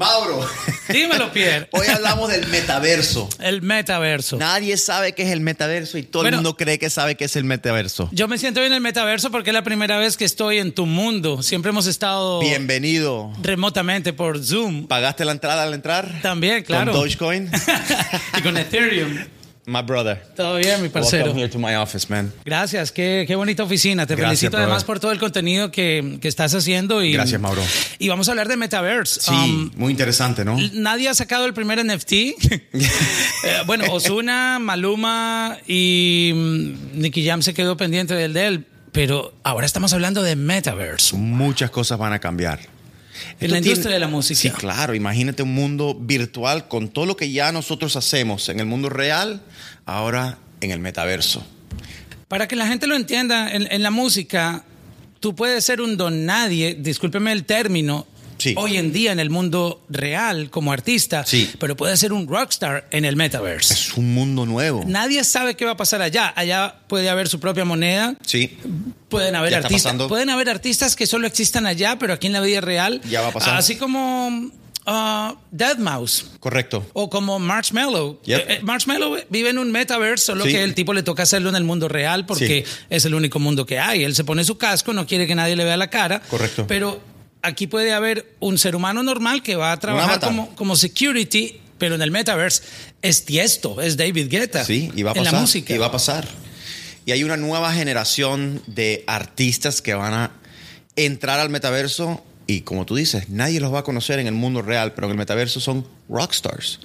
Mauro, Dímelo, Pierre. hoy hablamos del metaverso. El metaverso. Nadie sabe qué es el metaverso y todo Bueno. el mundo cree que sabe qué es el metaverso. Yo me siento bien en el metaverso porque es la primera vez que estoy en tu mundo. Siempre hemos estado Bienvenido. remotamente por Zoom. ¿Pagaste la entrada al entrar? También, claro. Con Dogecoin? y con Ethereum. My brother. Todo bien, mi parcero. Welcome here to my office, man. Gracias, qué, qué bonita oficina. Te Gracias, felicito brother. además por todo el contenido que, que estás haciendo. Y, Gracias, Mauro. Y vamos a hablar de metaverse. Sí, Um, muy interesante, ¿no? Nadie ha sacado el primer NFT. Eh, bueno, Osuna, Maluma y mm, Nicky Jam se quedó pendiente del de él. Pero ahora estamos hablando de metaverse. Muchas cosas van a cambiar. En la industria de la música. Sí, claro. Imagínate un mundo virtual con todo lo que ya nosotros hacemos en el mundo real, ahora en el metaverso. Para que la gente lo entienda, en, en la música, tú puedes ser un don nadie, discúlpeme el término, Sí. hoy en día en el mundo real como artista, Sí. pero puedes ser un rockstar en el metaverse. Es un mundo nuevo. Nadie sabe qué va a pasar allá. Allá puede haber su propia moneda. Sí. Pueden haber artistas, pueden haber artistas que solo existan allá, pero aquí en la vida real. Ya va a pasar. Así como uh, Deadmau5 Correcto. o como Marshmallow. Yep. Eh, eh, Marshmallow vive en un metaverse, solo Sí. que el tipo le toca hacerlo en el mundo real porque es el único mundo que hay. Él se pone su casco, no quiere que nadie le vea la cara. Correcto. Pero aquí puede haber un ser humano normal que va a trabajar como, como security, pero en el metaverse es Tiesto, es David Guetta. Sí, y va a en pasar. la música. Y va a pasar. Y hay una nueva generación de artistas que van a entrar al metaverso y como tú dices, nadie los va a conocer en el mundo real, pero en el metaverso son rockstars.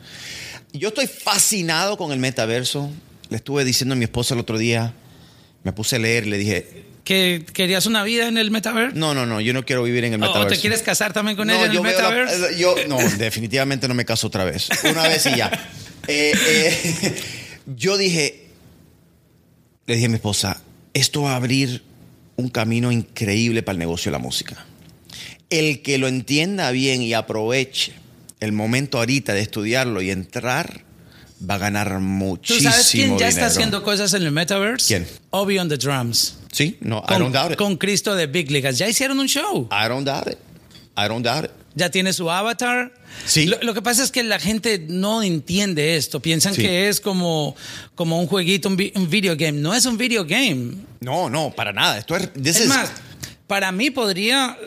Yo estoy fascinado con el metaverso. Le estuve diciendo a mi esposa el otro día, me puse a leer y le dije, ¿Que querías una vida en el metaverse? no, no, no, yo no quiero vivir en el ¿O- metaverso. ¿O te quieres casar también con No, ella en el la- metaverse? yo, no, definitivamente no me caso otra vez. Una vez y ya. Eh, eh, yo dije, le dije a mi esposa, esto va a abrir un camino increíble para el negocio de la música. El que lo entienda bien y aproveche el momento ahorita de estudiarlo y entrar, va a ganar ¿Tú muchísimo sabes quién ya está dinero. haciendo cosas en el metaverse? ¿Quién? Obi on the drums. Sí, no, I don't doubt it. con Cristo de Big Ligas. Ya hicieron un show. I don't doubt it. I don't doubt it. Ya tiene su avatar. Sí. Lo, lo que pasa es que la gente no entiende esto. Piensan Sí. que es como, como un jueguito, un, vi- un video game. No es un video game. No, no, para nada. Esto es, this Es is- más, para mí podría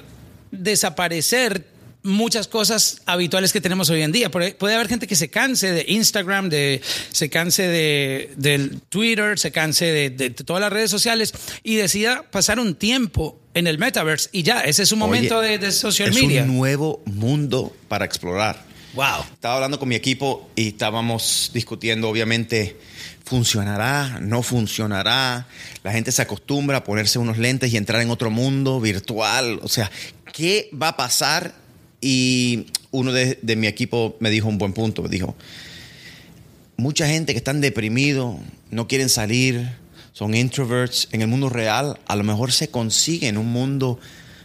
desaparecer muchas cosas habituales que tenemos hoy en día. Puede haber gente que se canse de Instagram, de, se canse de, del Twitter, se canse de, de todas las redes sociales y decida pasar un tiempo en el metaverse y ya, ese es un momento Oye, de, de social es media. un nuevo mundo para explorar. Wow. Estaba hablando con mi equipo y estábamos discutiendo, obviamente, funcionará, no funcionará. La gente se acostumbra a ponerse unos lentes y entrar en otro mundo virtual. O sea, ¿qué va a pasar? Y uno de, de mi equipo me dijo un buen punto. Me dijo, mucha gente que están deprimidos, no quieren salir, son introverts en el mundo real, a lo mejor se consigue en un mundo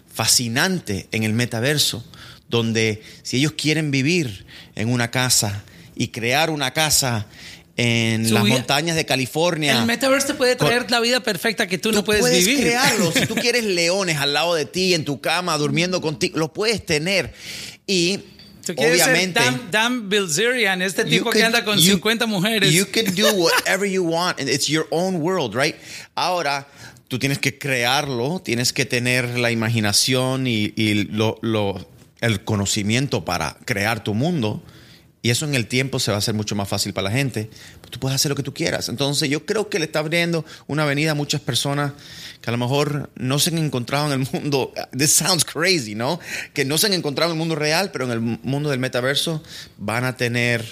fascinante en el metaverso, donde si ellos quieren vivir en una casa y crear una casa en Su las vida- montañas de California. El metaverse te puede traer Con- la vida perfecta que tú, Tú no puedes, vivir. crearlo. Si tú quieres leones al lado de ti, en tu cama, durmiendo contigo, lo puedes tener. Y Tú quieres obviamente. ser Dan, Dan Bilzerian, este tipo que anda con you- 50 mujeres. You can do whatever you want. and It's your own world, right? Ahora, tú tienes que crearlo, tienes que tener la imaginación y, y lo- lo- el conocimiento para crear tu mundo. Y eso en el tiempo se va a hacer mucho más fácil para la gente. Pues tú puedes hacer lo que tú quieras. Entonces yo creo que le está abriendo una avenida a muchas personas que a lo mejor no se han encontrado en el mundo. This sounds crazy, ¿no? Que no se han encontrado en el mundo real, pero en el mundo del metaverso van a tener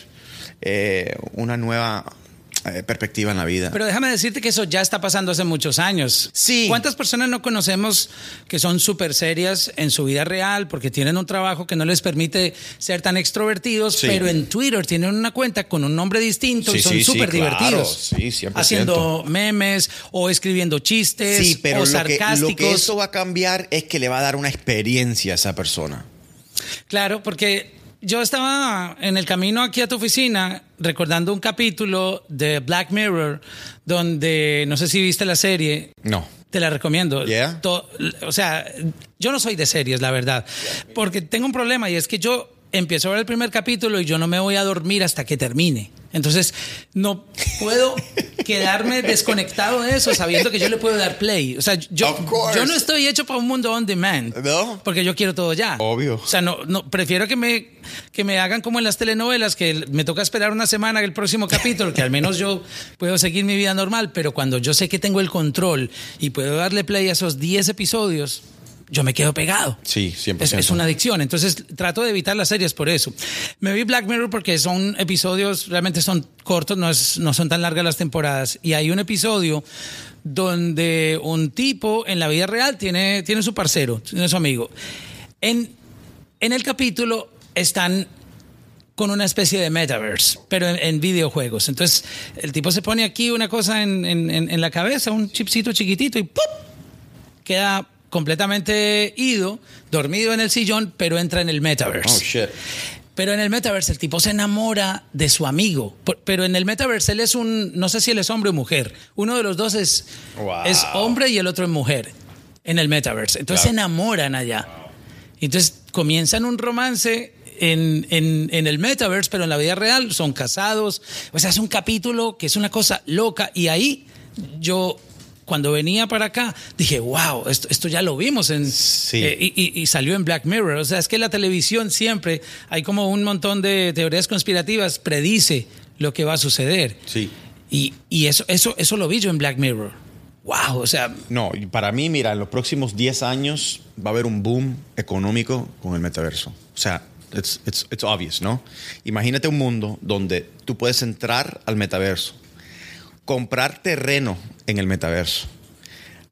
eh, una nueva eh, perspectiva en la vida. Pero déjame decirte que eso ya está pasando hace muchos años. Sí. ¿Cuántas personas no conocemos que son súper serias en su vida real porque tienen un trabajo que no les permite ser tan extrovertidos, Sí. pero en Twitter tienen una cuenta con un nombre distinto y son sí, súper claro. divertidos? Sí, 100%. Haciendo memes o escribiendo chistes Sí, pero o lo que, sarcásticos. lo que eso va a cambiar es que le va a dar una experiencia a esa persona. Claro, porque yo estaba en el camino aquí a tu oficina recordando un capítulo de Black Mirror donde, no sé si viste la serie, No. te la recomiendo. Yeah. To- o sea, yo no soy de series, la verdad, porque tengo un problema y es que yo empiezo a ver el primer capítulo y yo no me voy a dormir hasta que termine. Entonces, no puedo quedarme desconectado de eso sabiendo que yo le puedo dar play. O sea, yo, yo no estoy hecho para un mundo on demand. No. Porque yo quiero todo ya. Obvio. O sea, no, no, prefiero que me, que me hagan como en las telenovelas, que me toca esperar una semana el próximo capítulo, que al menos yo puedo seguir mi vida normal, pero cuando yo sé que tengo el control y puedo darle play a esos 10 episodios, yo me quedo pegado. Sí, 100%. Es, es una adicción. Entonces trato de evitar las series por eso. Me vi Black Mirror porque son episodios, realmente son cortos, no, es- no son tan largas las temporadas. Y hay un episodio donde un tipo en la vida real tiene, tiene su parcero, tiene su amigo. En, en el capítulo están con una especie de metaverse, pero en, en videojuegos. Entonces, el tipo se pone aquí una cosa en, en- en- en la cabeza, un chipcito chiquitito y ¡pum! queda completamente ido, dormido en el sillón, pero entra en el metaverse. Oh, shit. Pero en el metaverse el tipo se enamora de su amigo. Pero en el metaverse él es un, no sé si él es hombre o mujer. Uno de los dos es, Wow. es hombre y el otro es mujer en el metaverse. Entonces Claro. se enamoran allá. Entonces comienzan un romance en, en- en el metaverse, pero en la vida real son casados. O sea, es un capítulo que es una cosa loca. Y ahí yo, cuando venía para acá, dije, wow, esto, esto ya lo vimos en, Sí. eh, y, y- y salió en Black Mirror. O sea, es que la televisión siempre hay como un montón de teorías conspirativas, predice lo que va a suceder. Sí. Y, y eso, eso, eso lo vi yo en Black Mirror. Wow, o sea, No, y para mí, mira, en los próximos 10 años va a haber un boom económico con el metaverso. O sea, it's, it's, it's obvious, ¿no? Imagínate un mundo donde tú puedes entrar al metaverso, comprar terreno en el metaverso,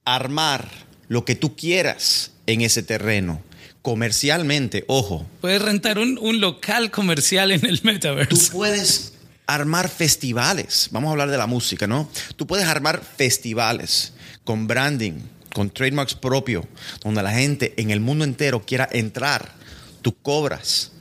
armar lo que tú quieras en ese terreno, comercialmente, ojo, puedes rentar un, un local comercial en el Tú metaverse. puedes armar festivales. Vamos a hablar de la música, ¿no? Tú puedes armar festivales con branding, con trademarks propio, donde la gente en el mundo entero quiera entrar. Tú cobras.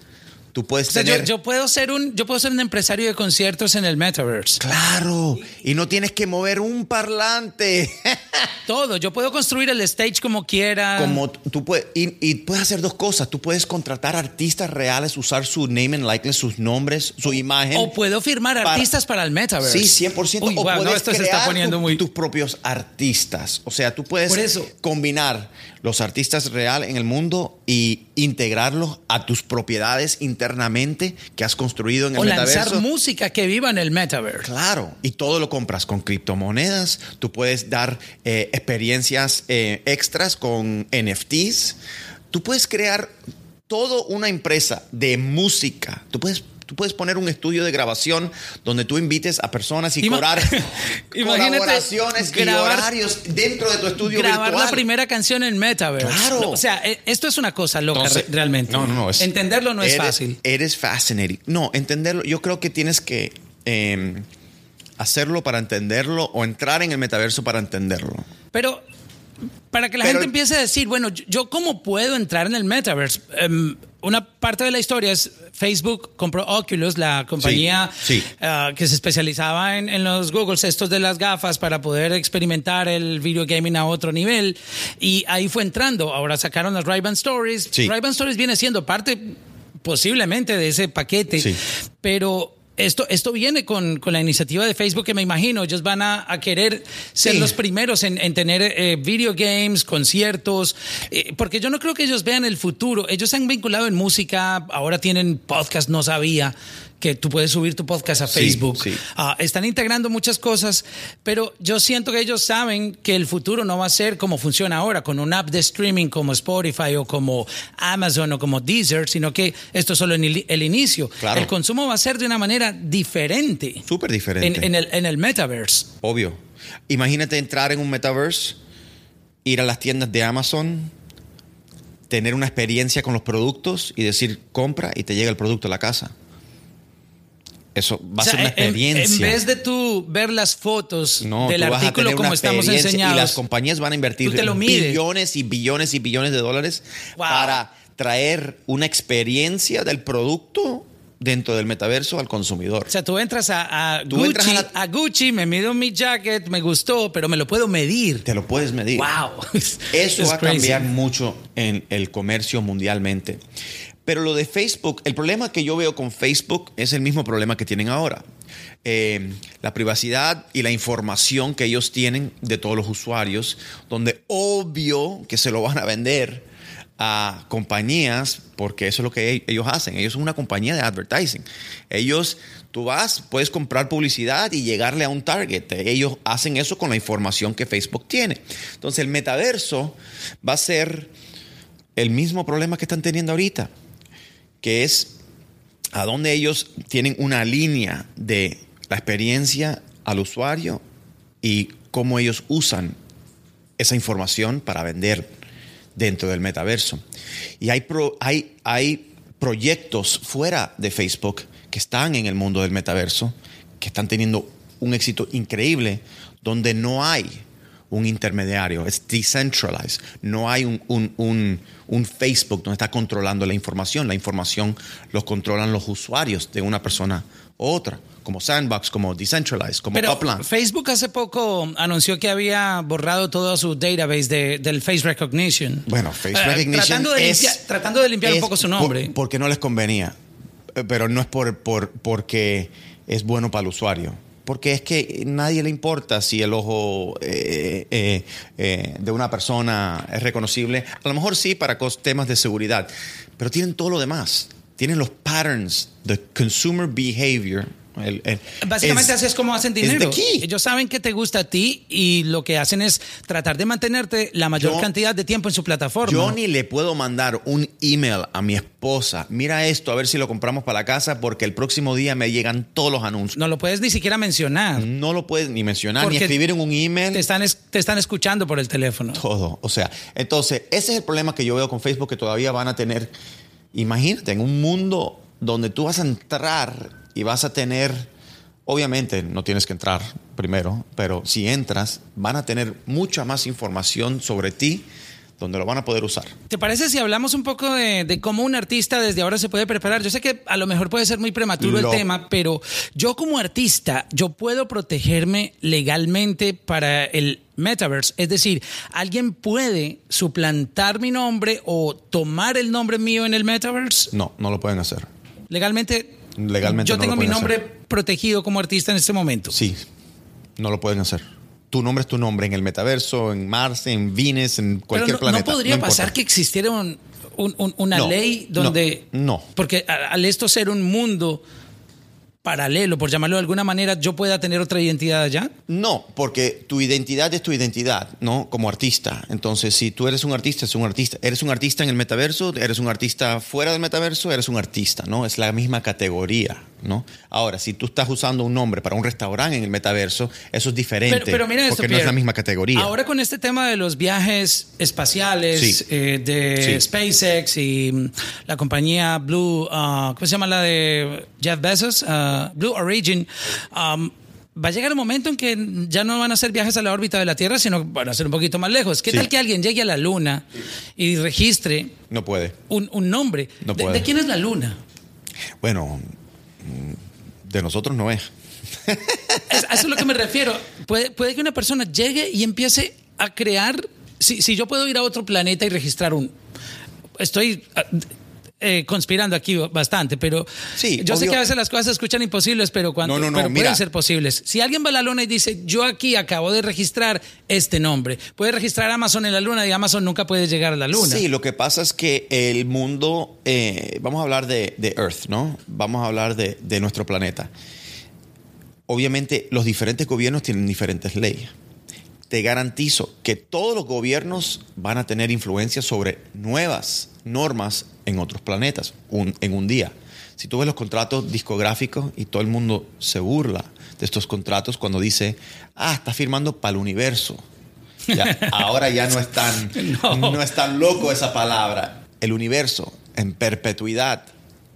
Tú puedes O sea, yo, tener. yo puedo ser un, yo puedo ser un empresario de conciertos en el metaverse. Claro. Y no tienes que mover un parlante. Todo. Yo puedo construir el stage como quiera. Como tú puedes, y, y puedes hacer dos cosas. Tú puedes contratar artistas reales, usar su name and likeness, sus nombres, su imagen. o puedo firmar para- artistas para el metaverse. Sí, 100%. Uy, o wow, no, esto se crear está poniendo tu- muy. tus propios artistas. O sea, tú puedes Por eso. combinar los artistas real en el mundo y integrarlos a tus propiedades internamente que has construido en el o lanzar metaverso. música que viva en el metaverse. Claro, y todo lo compras con criptomonedas. Tú puedes dar eh, experiencias eh, extras con NFTs. Tú puedes crear toda una empresa de música. Tú puedes, tú puedes poner un estudio de grabación donde tú invites a personas y Ima- cobrar colaboraciones y horarios dentro de tu estudio grabar virtual. la primera canción en metaverse. Claro. O sea, eh, esto es una cosa loca Entonces, realmente. No, no, no. es- Entenderlo no es eres- fácil. Eres fascinating. No, entenderlo. Yo creo que tienes que eh, hacerlo para entenderlo o entrar en el metaverso para entenderlo. Pero para que la Pero- gente empiece a decir, bueno, yo- cómo puedo entrar en el metaverse. Em, una parte de la historia es Facebook compró Oculus, la compañía Sí, sí. ah, que se especializaba en, en los Googles, estos de las gafas, para poder experimentar el video gaming a otro nivel. Y ahí fue entrando. Ahora sacaron las Ray-Ban Stories. Sí. Ray-Ban Stories viene siendo parte posiblemente de ese paquete, Sí. pero esto, esto viene con, con la iniciativa de Facebook que me imagino, ellos van a, a querer ser Sí. los primeros en, en tener eh, video games, conciertos, eh, porque yo no creo que ellos vean el futuro. Ellos se han vinculado en música, ahora tienen podcast, no sabía que tú puedes subir tu podcast a Facebook. sí. Ah, están integrando muchas cosas, pero yo siento que ellos saben que el futuro no va a ser como funciona ahora, con una app de streaming como Spotify o como Amazon o como Deezer, sino que esto es solo en el, el inicio. Claro. El consumo va a ser de una manera diferente Súper diferente. en, en el, en el metaverse. Obvio. Imagínate entrar en un metaverse, ir a las tiendas de Amazon, tener una experiencia con los productos y decir compra y te llega el producto a la casa. Eso va O sea, a ser una en- experiencia. En, vez de tú ver las fotos No, del artículo como estamos enseñados, Y las compañías van a invertir billones y billones y billones de dólares Wow. para traer una experiencia del producto dentro del metaverso al consumidor. O sea, tú entras a, a Tú Gucci, entras a la- a Gucci, me mido mi jacket, me gustó, pero me lo puedo medir. Te lo puedes medir. Wow. Eso Es va a cambiar mucho en el comercio mundialmente. Pero lo de Facebook, el problema que yo veo con Facebook es el mismo problema que tienen ahora. Eh, la privacidad y la información que ellos tienen de todos los usuarios, donde obvio que se lo van a vender a compañías, porque eso es lo que ellos hacen. Ellos son una compañía de advertising. Ellos, tú vas, puedes comprar publicidad y llegarle a un target. Ellos hacen eso con la información que Facebook tiene. Entonces el metaverso va a ser el mismo problema que están teniendo ahorita, que es a dónde ellos tienen una línea de la experiencia al usuario y cómo ellos usan esa información para vender dentro del metaverso. Y hay, hay, hay proyectos fuera de Facebook que están en el mundo del metaverso, que están teniendo un éxito increíble, donde no hay un intermediario, es decentralized, no hay un, un, un, Facebook donde está controlando la información, la información los controlan los usuarios de una persona u otra como Sandbox, como Decentralized, como Pero Upland. Facebook hace poco anunció que había borrado todo su database del face recognition. Bueno, face eh, recognition tratando de, limpiar, tratando de limpiar un poco su nombre. porque no les convenía, eh, pero no es por, por, porque es bueno para el usuario. Porque es que nadie le importa si el ojo eh, de una persona es reconocible. A lo mejor sí para temas de seguridad, pero tienen todo lo demás. Tienen los patterns, the consumer behavior Básicamente así es como hacen dinero. Ellos saben que te gusta a ti y lo que hacen es tratar de mantenerte la mayor cantidad de tiempo en su plataforma. Yo ni le puedo mandar un email a mi esposa. Mira esto, a ver si lo compramos para la casa porque el próximo día me llegan todos los anuncios. No lo puedes ni siquiera mencionar. No lo puedes ni mencionar, ni escribir en un email. Te están, te están escuchando por el teléfono. Todo. O sea, entonces, ese es el problema que yo veo con Facebook que todavía van a tener. Imagínate, en un mundo donde tú vas a entrar y vas a tener, obviamente no tienes que entrar primero, pero si entras, van a tener mucha más información sobre ti donde lo van a poder usar. ¿Te parece si hablamos un poco de, cómo un artista desde ahora se puede preparar? Yo sé que a lo mejor puede ser muy prematuro el tema, pero yo como artista, yo puedo protegerme legalmente para el metaverse. Es decir, alguien puede suplantar mi nombre o tomar el nombre mío en el metaverse. No, no lo pueden hacer. Legalmente Legalmente Yo tengo mi nombre protegido como artista en este momento. Sí, no lo pueden hacer. Tu nombre es tu nombre en el metaverso, en Mars, en Venus, en cualquier no, planeta. ¿No podría pasar que existiera una ley donde... No, Porque al esto ser un mundo paralelo, por llamarlo de alguna manera, yo pueda tener otra identidad allá? No, porque tu identidad es tu identidad, ¿no? Como artista. Entonces, si tú eres un artista, es un artista. Eres un artista en el metaverso, eres un artista fuera del metaverso, eres un artista, ¿no? Es la misma categoría, ¿no? Ahora, si tú estás usando un nombre para un restaurante en el metaverso, eso es diferente. Pero, mira esto, porque no es la misma categoría. Ahora con este tema de los viajes espaciales, eh, de SpaceX y mm, la compañía Blue, ah, ¿cómo se llama la de Jeff Bezos? Uh, Blue Origin, um, va a llegar un momento en que ya no van a hacer viajes a la órbita de la Tierra, sino van a ser un poquito más lejos. ¿Qué tal que alguien llegue a la Luna y registre no puede. Un, nombre? de, quién es la Luna? Bueno, de nosotros no es. A eso es lo que me refiero. Puede, puede que una persona llegue y empiece a crear. Si, si yo puedo ir a otro planeta y registrar un. Estoy eh, conspirando aquí bastante, pero sí, yo sé que a veces las cosas se escuchan imposibles, pero, cuando, pueden ser posibles. Si alguien va a la luna y dice, yo aquí acabo de registrar este nombre, puede registrar Amazon en la luna y Amazon nunca puede llegar a la luna. Sí, lo que pasa es que el mundo, eh, vamos a hablar de, Earth, ¿no? Vamos a hablar de, de nuestro planeta. Obviamente los diferentes gobiernos tienen diferentes leyes te garantizo que todos los gobiernos van a tener influencia sobre nuevas normas en otros planetas en un día. Si tú ves los contratos discográficos y todo el mundo se burla de estos contratos cuando dice, ah, está firmando para el universo. ahora ya no es, tan, no es tan loco esa palabra. El universo en perpetuidad,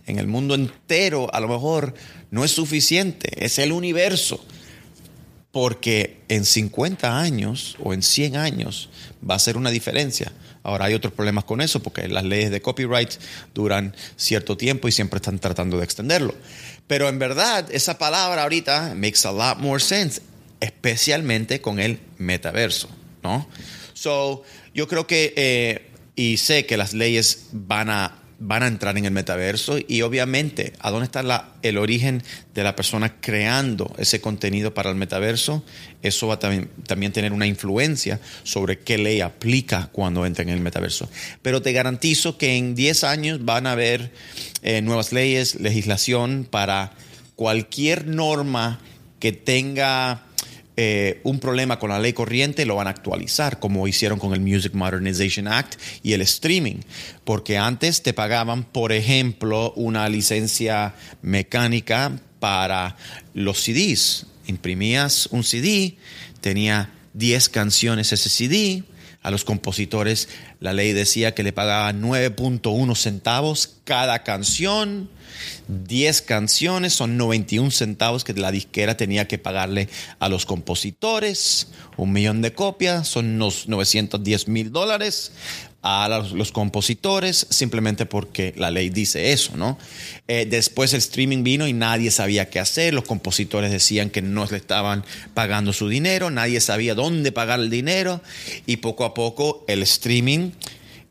en el mundo entero, a lo mejor no es suficiente, es el universo porque en 50 años o en 100 años va a ser una diferencia. Ahora hay otros problemas con eso porque las leyes de copyright duran cierto tiempo y siempre están tratando de extenderlo. Pero en verdad esa palabra ahorita makes a lot more sense, especialmente con el metaverso, ¿no? So, yo creo que, eh, y sé que las leyes van a van a entrar en el metaverso y obviamente, ¿a dónde está la, el origen de la persona creando ese contenido para el metaverso? Eso va a también, también tener una influencia sobre qué ley aplica cuando entra en el metaverso. Pero te garantizo que en 10 años van a haber eh, nuevas leyes, legislación para cualquier norma que tenga eh, un problema con la ley corriente, lo van a actualizar, como hicieron con el Music Modernization Act y el streaming. Porque antes te pagaban, por ejemplo, una licencia mecánica para los CDs. Imprimías un CD, tenía 10 canciones ese CD. A los compositores la ley decía que le pagaban 9.1 centavos cada canción 10 canciones, son 91 centavos que la disquera tenía que pagarle a los compositores, un millón de copias, son unos 910 mil dólares a los, compositores simplemente porque la ley dice eso, ¿no? Eh, después el streaming vino y nadie sabía qué hacer, los compositores decían que no le estaban pagando su dinero, nadie sabía dónde pagar el dinero y poco a poco el streaming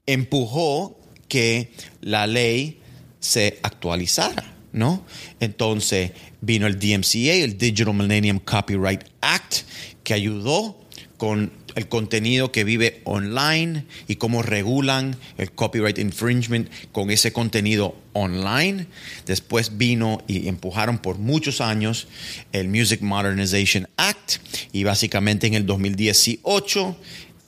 empujó que la ley se actualizara, ¿no? Entonces vino el DMCA, el Digital Millennium Copyright Act, que ayudó con el contenido que vive online y cómo regulan el copyright infringement con ese contenido online. Después vino y empujaron por muchos años el Music Modernization Act y básicamente en el 2018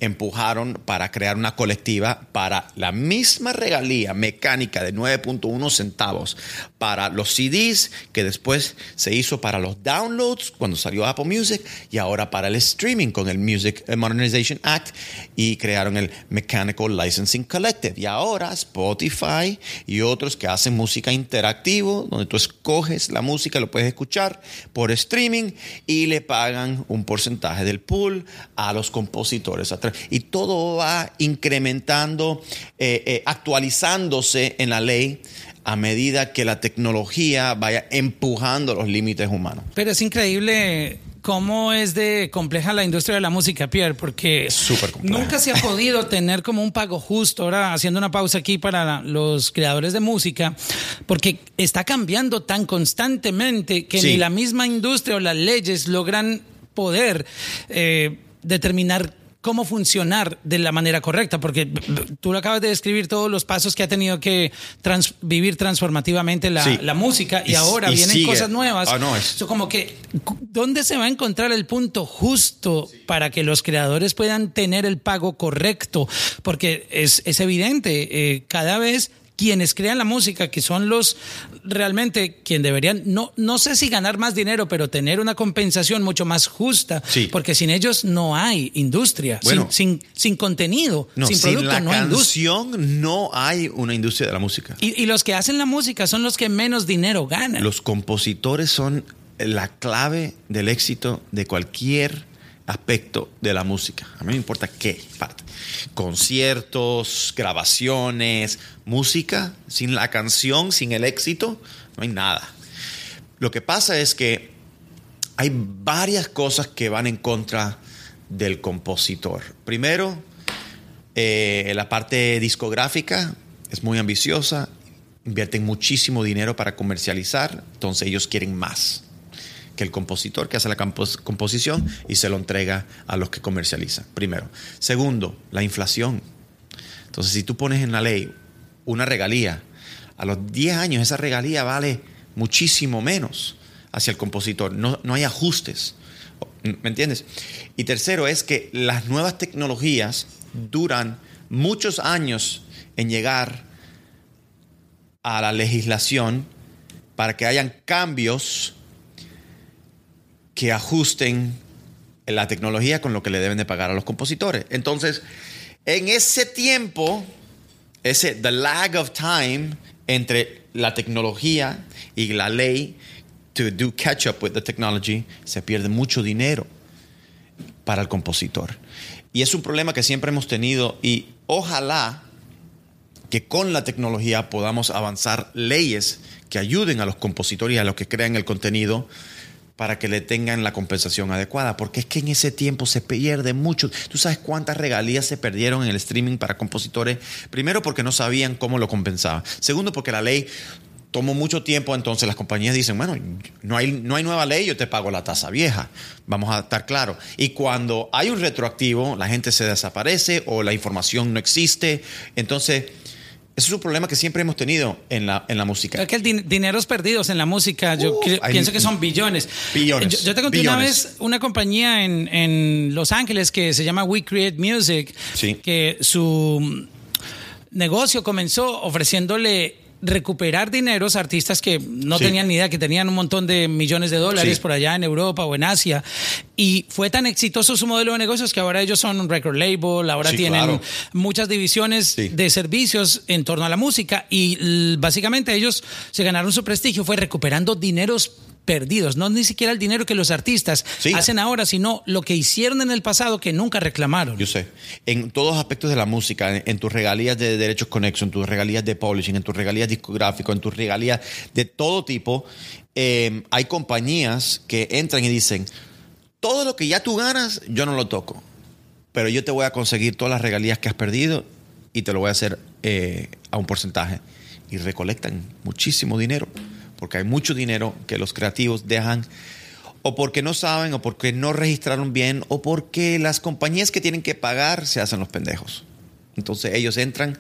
empujaron para crear una colectiva para la misma regalía mecánica de 9.1 centavos para los CDs que después se hizo para los downloads cuando salió Apple Music y ahora para el streaming con el Music Modernization Act y crearon el Mechanical Licensing Collective. Y ahora Spotify y otros que hacen música interactivo donde tú escoges la música lo puedes escuchar por streaming y le pagan un porcentaje del pool a los compositores y todo va incrementando, eh, eh, actualizándose en la ley a medida que la tecnología vaya empujando los límites humanos. Pero es increíble cómo es de compleja la industria de la música, Pierre, porque nunca se ha podido tener como un pago justo. Ahora, haciendo una pausa aquí para los creadores de música, porque está cambiando tan constantemente que ni la misma industria o las leyes logran poder eh, determinar cómo funcionar de la manera correcta, porque tú lo acabas de describir todos los pasos que ha tenido que vivir transformativamente la, música y, ahora vienen cosas nuevas. Ah, no, es... como que, ¿dónde se va a encontrar el punto justo para que los creadores puedan tener el pago correcto? Porque es, es evidente, eh, cada vez quienes crean la música, que son los realmente quien deberían, no, no sé si ganar más dinero, pero tener una compensación mucho más justa, porque sin ellos no hay industria, sin, sin, contenido, sin producto, no hay industria. no hay una industria de la música. Y, y los que hacen la música son los que menos dinero ganan. Los compositores son la clave del éxito de cualquier aspecto de la música. A mí me importa qué parte. Conciertos, grabaciones, música. Sin la canción, sin el éxito, no hay nada. Lo que pasa es que hay varias cosas que van en contra del compositor. Primero, eh, la parte discográfica es muy ambiciosa, invierten muchísimo dinero para comercializar, entonces ellos quieren más que el compositor que hace la composición y se lo entrega a los que comercializan, primero. Segundo, la inflación. Entonces, si tú pones en la ley una regalía, a los 10 años esa regalía vale muchísimo menos hacia el compositor. No, no hay ajustes. ¿Me entiendes? Y tercero es que las nuevas tecnologías duran muchos años en llegar a la legislación para que hayan cambios que ajusten la tecnología con lo que le deben de pagar a los compositores. Entonces, en ese tiempo, ese the lag of time entre la tecnología y la ley to do catch up with the technology, se pierde mucho dinero para el compositor. Y es un problema que siempre hemos tenido y ojalá que con la tecnología podamos avanzar leyes que ayuden a los compositores y a los que crean el contenido para que le tengan la compensación adecuada, porque es que en ese tiempo se pierde mucho. ¿Tú sabes cuántas regalías se perdieron en el streaming para compositores? Primero porque no sabían cómo lo compensaban. Segundo porque la ley tomó mucho tiempo, entonces las compañías dicen, bueno, no hay, no hay nueva ley, yo te pago la tasa vieja. Vamos a estar claros. Y cuando hay un retroactivo, la gente se desaparece o la información no existe. Entonces, eso es un problema que siempre hemos tenido en la, en la música. Que el din dineros perdidos en la música, yo Uh, pienso que son billones. Billones, Yo, yo te conté una vez una compañía en, en Los Ángeles que se llama We Create Music, Sí. que su negocio comenzó ofreciéndole recuperar dineros a artistas que no Sí. tenían ni idea, que tenían un montón de millones de dólares Sí. por allá en Europa o en Asia. Y fue tan exitoso su modelo de negocios que ahora ellos son un record label, ahora Sí, tienen claro. muchas divisiones de servicios en torno a la música y básicamente ellos se ganaron su prestigio fue recuperando dineros perdidos, no ni siquiera el dinero que los artistas Sí. hacen ahora, sino lo que hicieron en el pasado que nunca reclamaron. Yo sé. En todos los aspectos de la música, en, en tus regalías de derechos conexo, en tus regalías de publishing, en tus regalías discográficos, en tus regalías de todo tipo, eh, hay compañías que entran y dicen, todo lo que ya tú ganas, yo no lo toco. Pero yo te voy a conseguir todas las regalías que has perdido y te lo voy a hacer eh, a un porcentaje. Y recolectan muchísimo dinero, porque hay mucho dinero que los creativos dejan o porque no saben, o porque no registraron bien, o porque las compañías que tienen que pagar se hacen los pendejos. Entonces ellos entran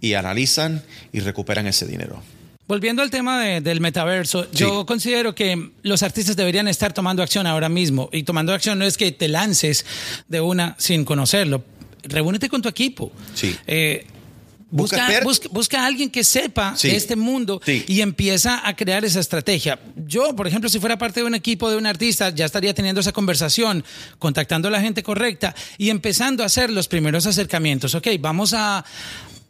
y analizan y recuperan ese dinero. Volviendo al tema de- del metaverso, yo considero que los artistas deberían estar tomando acción ahora mismo. Y tomando acción no es que te lances de una sin conocerlo. Reúnete con tu equipo. Sí. Eh, Busca a alguien que sepa Sí. este mundo Sí. y empieza a crear esa estrategia. Yo, por ejemplo, si fuera parte de un equipo de un artista, ya estaría teniendo esa conversación, contactando a la gente correcta y empezando a hacer los primeros acercamientos. Ok, vamos a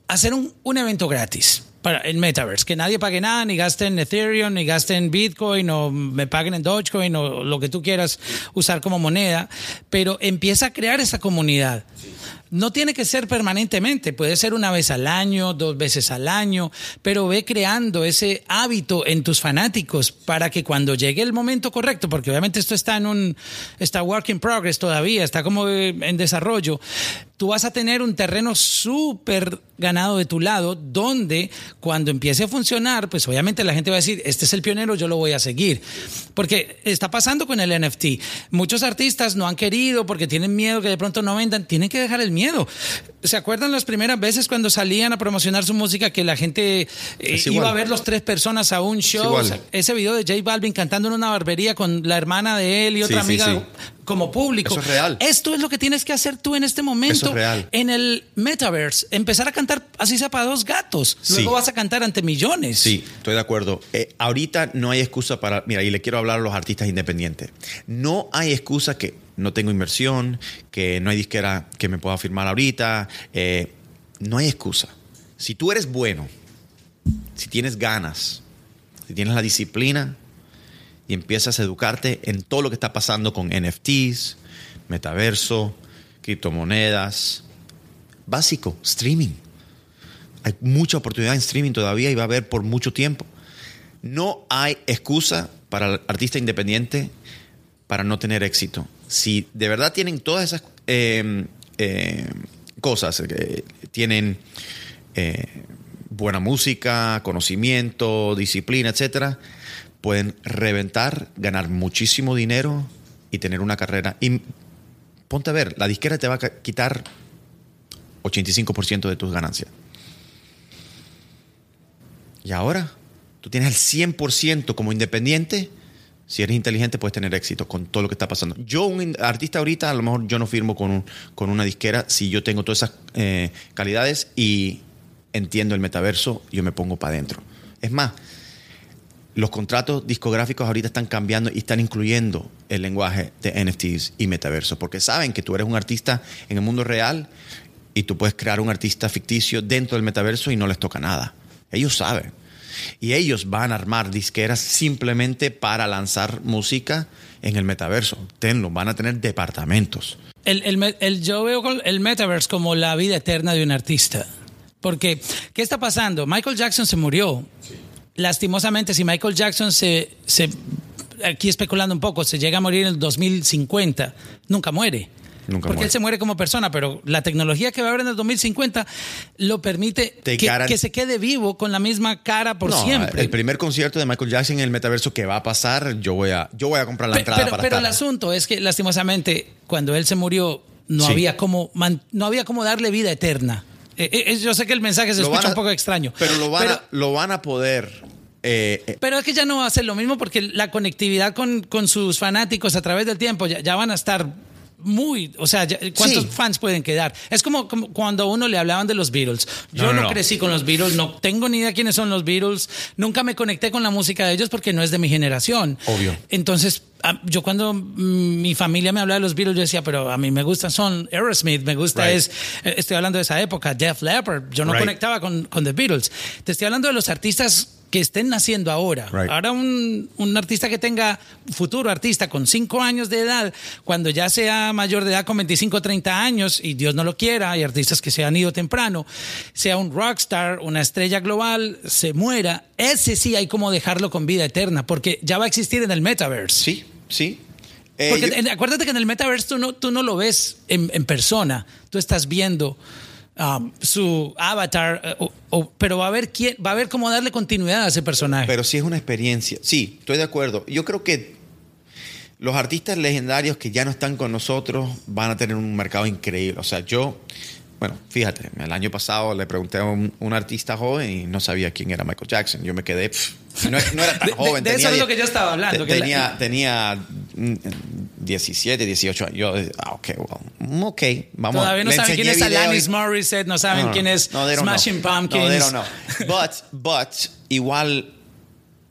hacer un, un evento gratis para el Metaverse, que nadie pague nada, ni gaste en Ethereum, ni gaste en Bitcoin, o me paguen en Dogecoin, o lo que tú quieras usar como moneda, pero empieza a crear esa comunidad. No tiene que ser permanentemente, puede ser una vez al año, dos veces al año, pero ve creando ese hábito en tus fanáticos para que cuando llegue el momento correcto, porque obviamente esto está en un está work in progress todavía, está como eh, en desarrollo, tú vas a tener un terreno súper ganado de tu lado donde cuando empiece a funcionar, pues obviamente la gente va a decir, este es el pionero, yo lo voy a seguir. Porque está pasando con el NFT. Muchos artistas no han querido porque tienen miedo que de pronto no vendan, tienen que dejar el miedo. ¿Se acuerdan las primeras veces cuando salían a promocionar su música que la gente eh, iba a ver los tres personas a un show? igual. O sea, ese video de J Balvin cantando en una barbería con la hermana de él y otra Sí, amiga sí. como público. Eso es real. Esto es lo que tienes que hacer tú en este momento Eso es real. en el metaverse. Empezar a cantar así sea para dos gatos. Luego vas a cantar ante millones. Sí, estoy de acuerdo. Eh, ahorita no hay excusa para. Mira, y le quiero hablar a los artistas independientes. No hay excusa que no tengo inversión, que no hay disquera que me pueda firmar ahorita. eh, no hay excusa. Si tú eres bueno, si tienes ganas, si tienes la disciplina y empiezas a educarte en todo lo que está pasando con NFTs, metaverso, criptomonedas, básico, streaming. Hay mucha oportunidad en streaming todavía y va a haber por mucho tiempo. No hay excusa para el artista independiente para no tener éxito. Si de verdad tienen todas esas eh, eh, cosas, eh, tienen eh, buena música, conocimiento, disciplina, etcétera, pueden reventar, ganar muchísimo dinero y tener una carrera. Y ponte a ver, la disquera te va a quitar 85% de tus ganancias. Y ahora, tú tienes el 100% como independiente. Si eres inteligente, puedes tener éxito con todo lo que está pasando. Yo, un artista ahorita, a lo mejor yo no firmo con, un- con una disquera. Si yo tengo todas esas eh, calidades y entiendo el metaverso, yo me pongo para adentro. Es más, los contratos discográficos ahorita están cambiando y están incluyendo el lenguaje de NFTs y metaverso, porque saben que tú eres un artista en el mundo real y tú puedes crear un artista ficticio dentro del metaverso y no les toca nada. Ellos saben. Y ellos van a armar disqueras simplemente para lanzar música en el metaverso. Tenlo, van a tener departamentos. El, el el- yo veo el metaverse como la vida eterna de un artista. Porque, ¿qué está pasando? Michael Jackson se murió. Lastimosamente, si Michael Jackson se, se aquí especulando un poco, se llega a morir en el 2050, nunca muere. Nunca porque muere. él se muere como persona, pero la tecnología que va a haber en el 2050 lo permite Te que, se quede vivo con la misma cara por No, siempre. El primer concierto de Michael Jackson en el metaverso que va a pasar, yo voy a, yo voy a comprar la entrada pero, para pero el asunto es que lastimosamente cuando él se murió no Sí. había como no había como darle vida eterna. Eh, eh, yo sé que el mensaje se Lo escucha a- un poco extraño, Pero lo van, pero, a, lo van a poder. eh, eh, pero es que ya no va a ser lo mismo porque la conectividad con, con sus fanáticos a través del tiempo ya, ya van a estar muy, o sea, ¿cuántos Sí. fans pueden quedar? Es como, como cuando a uno le hablaban de los Beatles. Yo No, no, no, no. crecí con los Beatles, no tengo ni idea quiénes son los Beatles, nunca me conecté con la música de ellos porque no es de mi generación. Obvio. Entonces, yo cuando mi familia me hablaba de los Beatles, yo decía, pero a mí me gustan, son Aerosmith, me gusta Right. es, eh, estoy hablando de esa época, Def Leppard, yo no Right. conectaba con, con The Beatles. Te estoy hablando de los artistas que estén naciendo ahora. Right. Ahora un, un artista que tenga, futuro artista con 5 años de edad, cuando ya sea mayor de edad con 25 o 30 años, y Dios no lo quiera, hay artistas que se han ido temprano, sea un rockstar, una estrella global, se muera, ese sí hay como dejarlo con vida eterna, porque ya va a existir en el metaverse. sí, sí. Eh, Porque yo- acuérdate que en el metaverse tú no, tú no lo ves en, en persona, tú estás viendo um, su avatar, eh, pero va a haber quién, va a haber cómo darle continuidad a ese personaje. Pero sí es una experiencia. Sí, estoy de acuerdo. Yo creo que los artistas legendarios que ya no están con nosotros van a tener un mercado increíble. O sea, yo, bueno, fíjate, el año pasado le pregunté a un, un artista joven y no sabía quién era Michael Jackson. Yo me quedé, pff, no, no era tan De- joven. de eso tenía es lo que yo estaba hablando, te- que la- tenía, tenía mm, 17, 18 años. Yo, ah, ok, well, ok, vamos. Todavía no saben quién es y- Alanis Morissette, no saben no, quién es Smashing. Pumpkins. No, they don't know. But, but, igual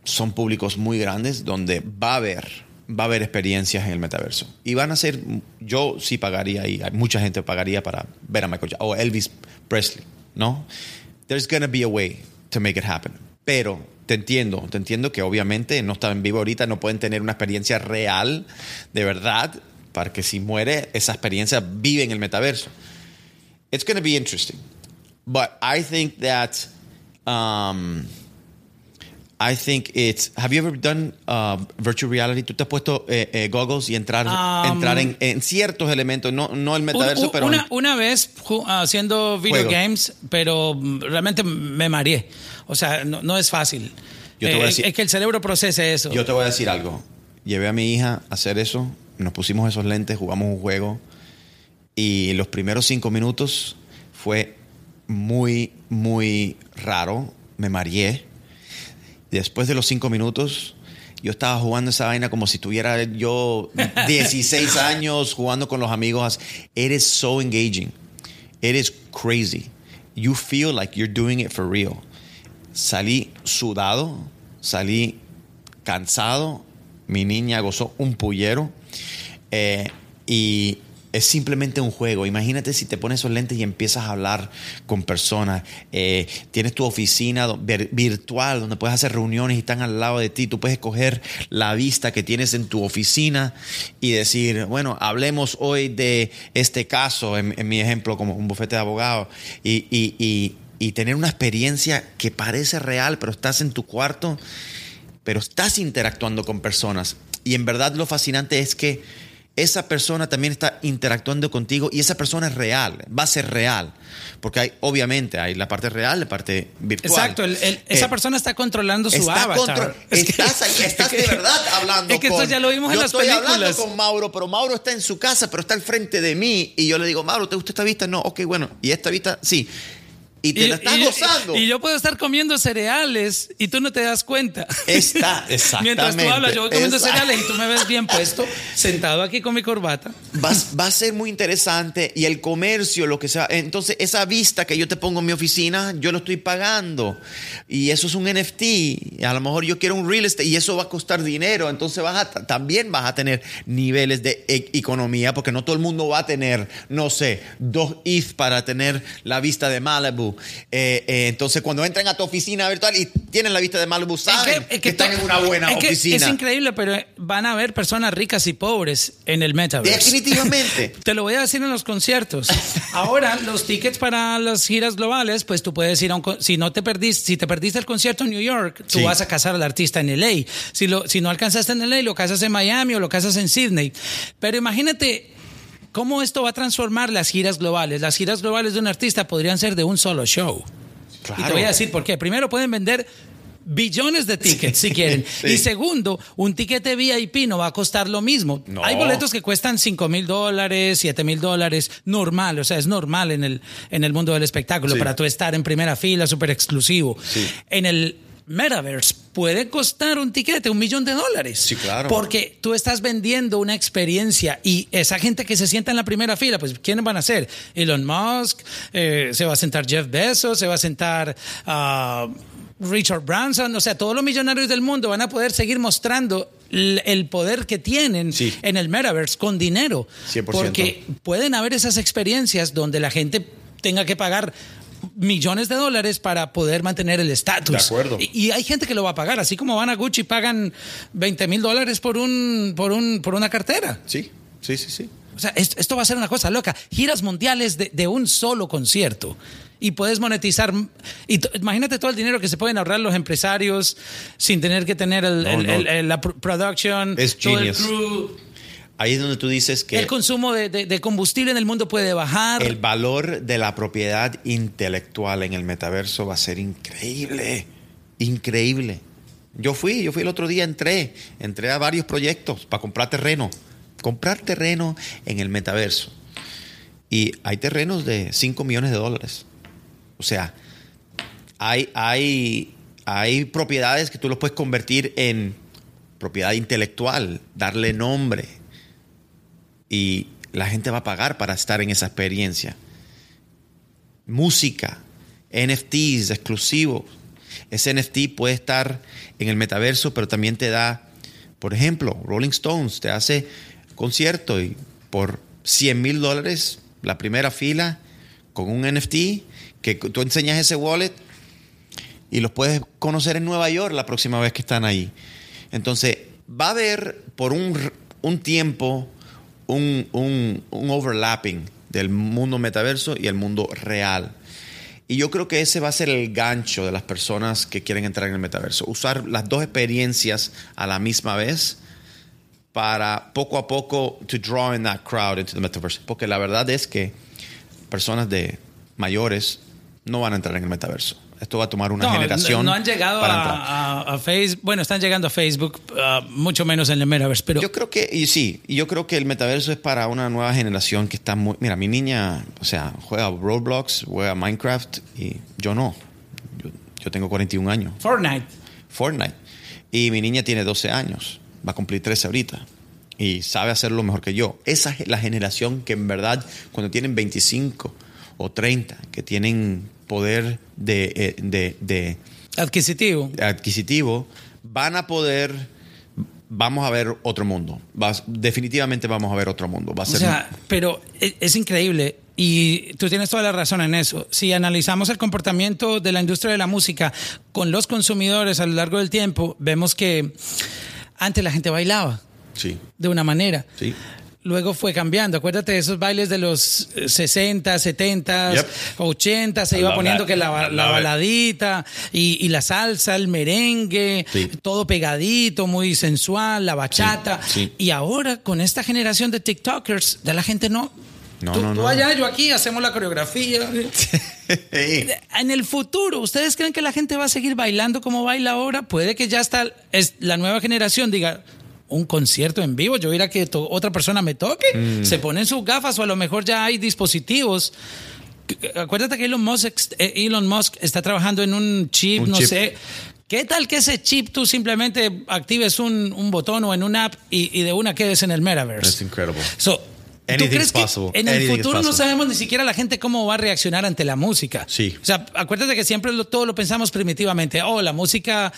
son públicos muy grandes donde va a haber, va a haber experiencias en el metaverso. Y van a ser, yo sí pagaría y mucha gente pagaría para ver a Michael Jackson o Elvis Presley, ¿no? There's gonna be a way to make it happen. Pero te entiendo, te entiendo que obviamente no están en vivo ahorita, no pueden tener una experiencia real, de verdad, para que si muere, esa experiencia vive en el metaverso. It's to be interesting. But I think that um, I think it's. Have you ever done uh, virtual reality? Tú te has puesto eh, eh, goggles y entrar, Um, entrar en, en ciertos elementos, no, no el metaverso, un- pero una, una vez haciendo video Juego. games, pero realmente me mareé. O sea, no, no es fácil. Yo te voy a Eh, decir- es que el cerebro procese eso. yo te voy a decir algo. Llevé a mi hija a hacer eso, nos pusimos esos lentes, jugamos un juego y los primeros cinco minutos fue muy, muy raro. Me mareé. Después de los cinco minutos, yo estaba jugando esa vaina como si tuviera yo 16 años jugando con los amigos. It is so engaging. It is crazy. You feel like you're doing it for real. Salí sudado, salí cansado. Mi niña gozó un pullero. Eh, y es simplemente un juego. Imagínate si te pones esos lentes y empiezas a hablar con personas. Eh, tienes tu oficina virtual donde puedes hacer reuniones y están al lado de ti. Tú puedes escoger la vista que tienes en tu oficina y decir, bueno, hablemos hoy de este caso, en, en mi ejemplo, como un bufete de abogados. Y, y- y- y tener una experiencia que parece real, pero estás en tu cuarto pero estás interactuando con personas. Y en verdad lo fascinante es que esa persona también está interactuando contigo y esa persona es real, va a ser real. Porque hay, obviamente, hay la parte real, la parte virtual. Exacto, el- el- esa Eh, persona está controlando su está avatar. Es que- estás ahí, estás es de verdad hablando Es que esto con- ya lo vimos yo en las estoy películas. hablando con Mauro, pero Mauro está en su casa, pero está al frente de mí. Y yo le digo, Mauro, ¿te gusta esta vista? No, ok, bueno. ¿Y esta vista? Sí. Y te la estás gozando. y yo puedo estar comiendo cereales y tú no te das cuenta. Está, exactamente. Mientras tú hablas, yo voy comiendo Exacto. cereales y tú me ves bien puesto, sentado aquí con mi corbata. Va, va a ser muy interesante y el comercio, lo que sea. Entonces, esa vista que yo te pongo en mi oficina, yo lo estoy pagando. Y eso es un NFT. A lo mejor yo quiero un real estate y eso va a costar dinero. Entonces, vas a, también vas a tener niveles de e- economía porque no todo el mundo va a tener, no sé, dos ETH para tener la vista de Malibu Malibu. Eh, eh, entonces, cuando entran a tu oficina virtual y tienen la vista de Malibu, saben que, están en una buena oficina. Es increíble, pero van a haber personas ricas y pobres en el metaverse. Definitivamente. Te lo voy a decir en los conciertos. Ahora, los tickets para las giras globales, pues tú puedes ir a un... Si no te perdiste, si te perdiste el concierto en New York, tú vas a casar al artista en LA. Si, lo, si no alcanzaste en LA, lo casas en Miami o lo casas en Sydney. Pero imagínate ¿Cómo esto va a transformar las giras globales? Las giras globales de un artista podrían ser de un solo show. Y te voy a decir por qué. Primero, pueden vender billones de tickets si quieren. Y segundo, un ticket de VIP no va a costar lo mismo. Hay boletos que cuestan 5 mil dólares, 7 mil dólares, normal, o sea, es normal en el, en el mundo del espectáculo para tú estar en primera fila, súper exclusivo. En el Metaverse puede costar un tiquete, un millón de dólares. Sí, claro. Porque tú estás vendiendo una experiencia y esa gente que se sienta en la primera fila, pues ¿quiénes van a ser? Elon Musk, eh, se va a sentar Jeff Bezos, se va a sentar ah, Richard Branson, o sea, todos los millonarios del mundo van a poder seguir mostrando el poder que tienen en el metaverse con dinero. 100%. Porque pueden haber esas experiencias donde la gente tenga que pagar millones de dólares para poder mantener el estatus. De acuerdo. Y, hay gente que lo va a pagar, así como van a Gucci y pagan 20 mil dólares por, un, por, un, por una cartera. Sí, sí, sí, sí. O sea, esto, va a ser una cosa loca. Giras mundiales de, un solo concierto. Y puedes monetizar. Y imagínate todo el dinero que se pueden ahorrar los empresarios sin tener que tener el, la production, es todo el crew. Ahí es donde tú dices que... El consumo de, combustible en el mundo puede bajar. El valor de la propiedad intelectual en el metaverso va a ser increíble. Increíble. Yo fui, yo fui el otro día, entré, entré a varios proyectos para comprar terreno. Comprar terreno en el metaverso. Y hay terrenos de 5 millones de dólares. O sea, hay, hay, hay propiedades que tú los puedes convertir en propiedad intelectual, darle nombre, y la gente va a pagar para estar en esa experiencia. Música, NFTs exclusivos. Ese NFT puede estar en el metaverso, pero también te da, por ejemplo, Rolling Stones te hace concierto y por 100 mil dólares la primera fila con un NFT que tú enseñas ese wallet y los puedes conocer en Nueva York la próxima vez que están ahí. Entonces, va a haber por un, un tiempo un, overlapping del mundo metaverso y el mundo real. Y yo creo que ese va a ser el gancho de las personas que quieren entrar en el metaverso. Usar las dos experiencias a la misma vez para poco a poco to draw in that crowd into the metaverse. Porque la verdad es que personas de mayores no van a entrar en el metaverso. Esto va a tomar una generación. No, han llegado a, Facebook. Bueno, están llegando a Facebook, uh, mucho menos en el metaverso. Pero yo creo que, y sí, yo creo que el metaverso es para una nueva generación que está muy. Mira, mi niña, o sea, juega Roblox, juega Minecraft y yo no. Yo, tengo 41 años. Fortnite. Fortnite. Y mi niña tiene 12 años. Va a cumplir 13 ahorita y sabe hacerlo mejor que yo. Esa es la generación que en verdad, cuando tienen 25 o 30, que tienen poder de, eh, adquisitivo. adquisitivo, van a poder, vamos a ver otro mundo. definitivamente vamos a ver otro mundo. Va a ser o sea, pero e, es, increíble. Y tú tienes toda la razón en eso. Si analizamos el comportamiento de la industria de la música con los consumidores a lo largo del tiempo, vemos que antes la gente bailaba. Sí. De una manera. Sí luego fue cambiando. Acuérdate de esos bailes de los 60, 70, 80, se iba poniendo que la, baladita y, la salsa, el merengue, todo pegadito, muy sensual, la bachata. Y ahora con esta generación de TikTokers, de la gente no. No, no, no. allá, yo aquí, hacemos la coreografía. en el futuro, ¿ustedes creen que la gente va a seguir bailando como baila ahora? Puede que ya está es la nueva generación diga, un concierto en vivo, yo ir a que otra persona me toque, mm. se ponen sus gafas o a lo mejor ya hay dispositivos. Acuérdate que Elon Musk, eh, Elon Musk está trabajando en un chip, no sé. ¿Qué tal que ese chip tú simplemente actives un, botón o en una app y, de una quedes en el metaverse? Es increíble. So, ¿Tú Anything's crees que en el futuro no sabemos ni siquiera la gente cómo va a reaccionar ante la música? Sí. O sea, acuérdate que siempre lo- todo lo pensamos primitivamente. Oh, la música,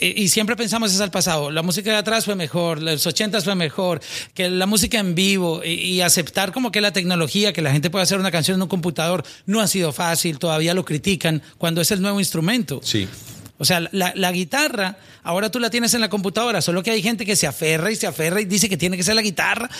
y y siempre pensamos es al pasado. La música de atrás fue mejor, los ochentas fue mejor, que la música en vivo y, y aceptar como que la tecnología, que la gente puede hacer una canción en un computador, no ha sido fácil, todavía lo critican cuando es el nuevo instrumento. Sí. O sea, la, la guitarra, ahora tú la tienes en la computadora, solo que hay gente que se aferra y se aferra y dice que tiene que ser la guitarra,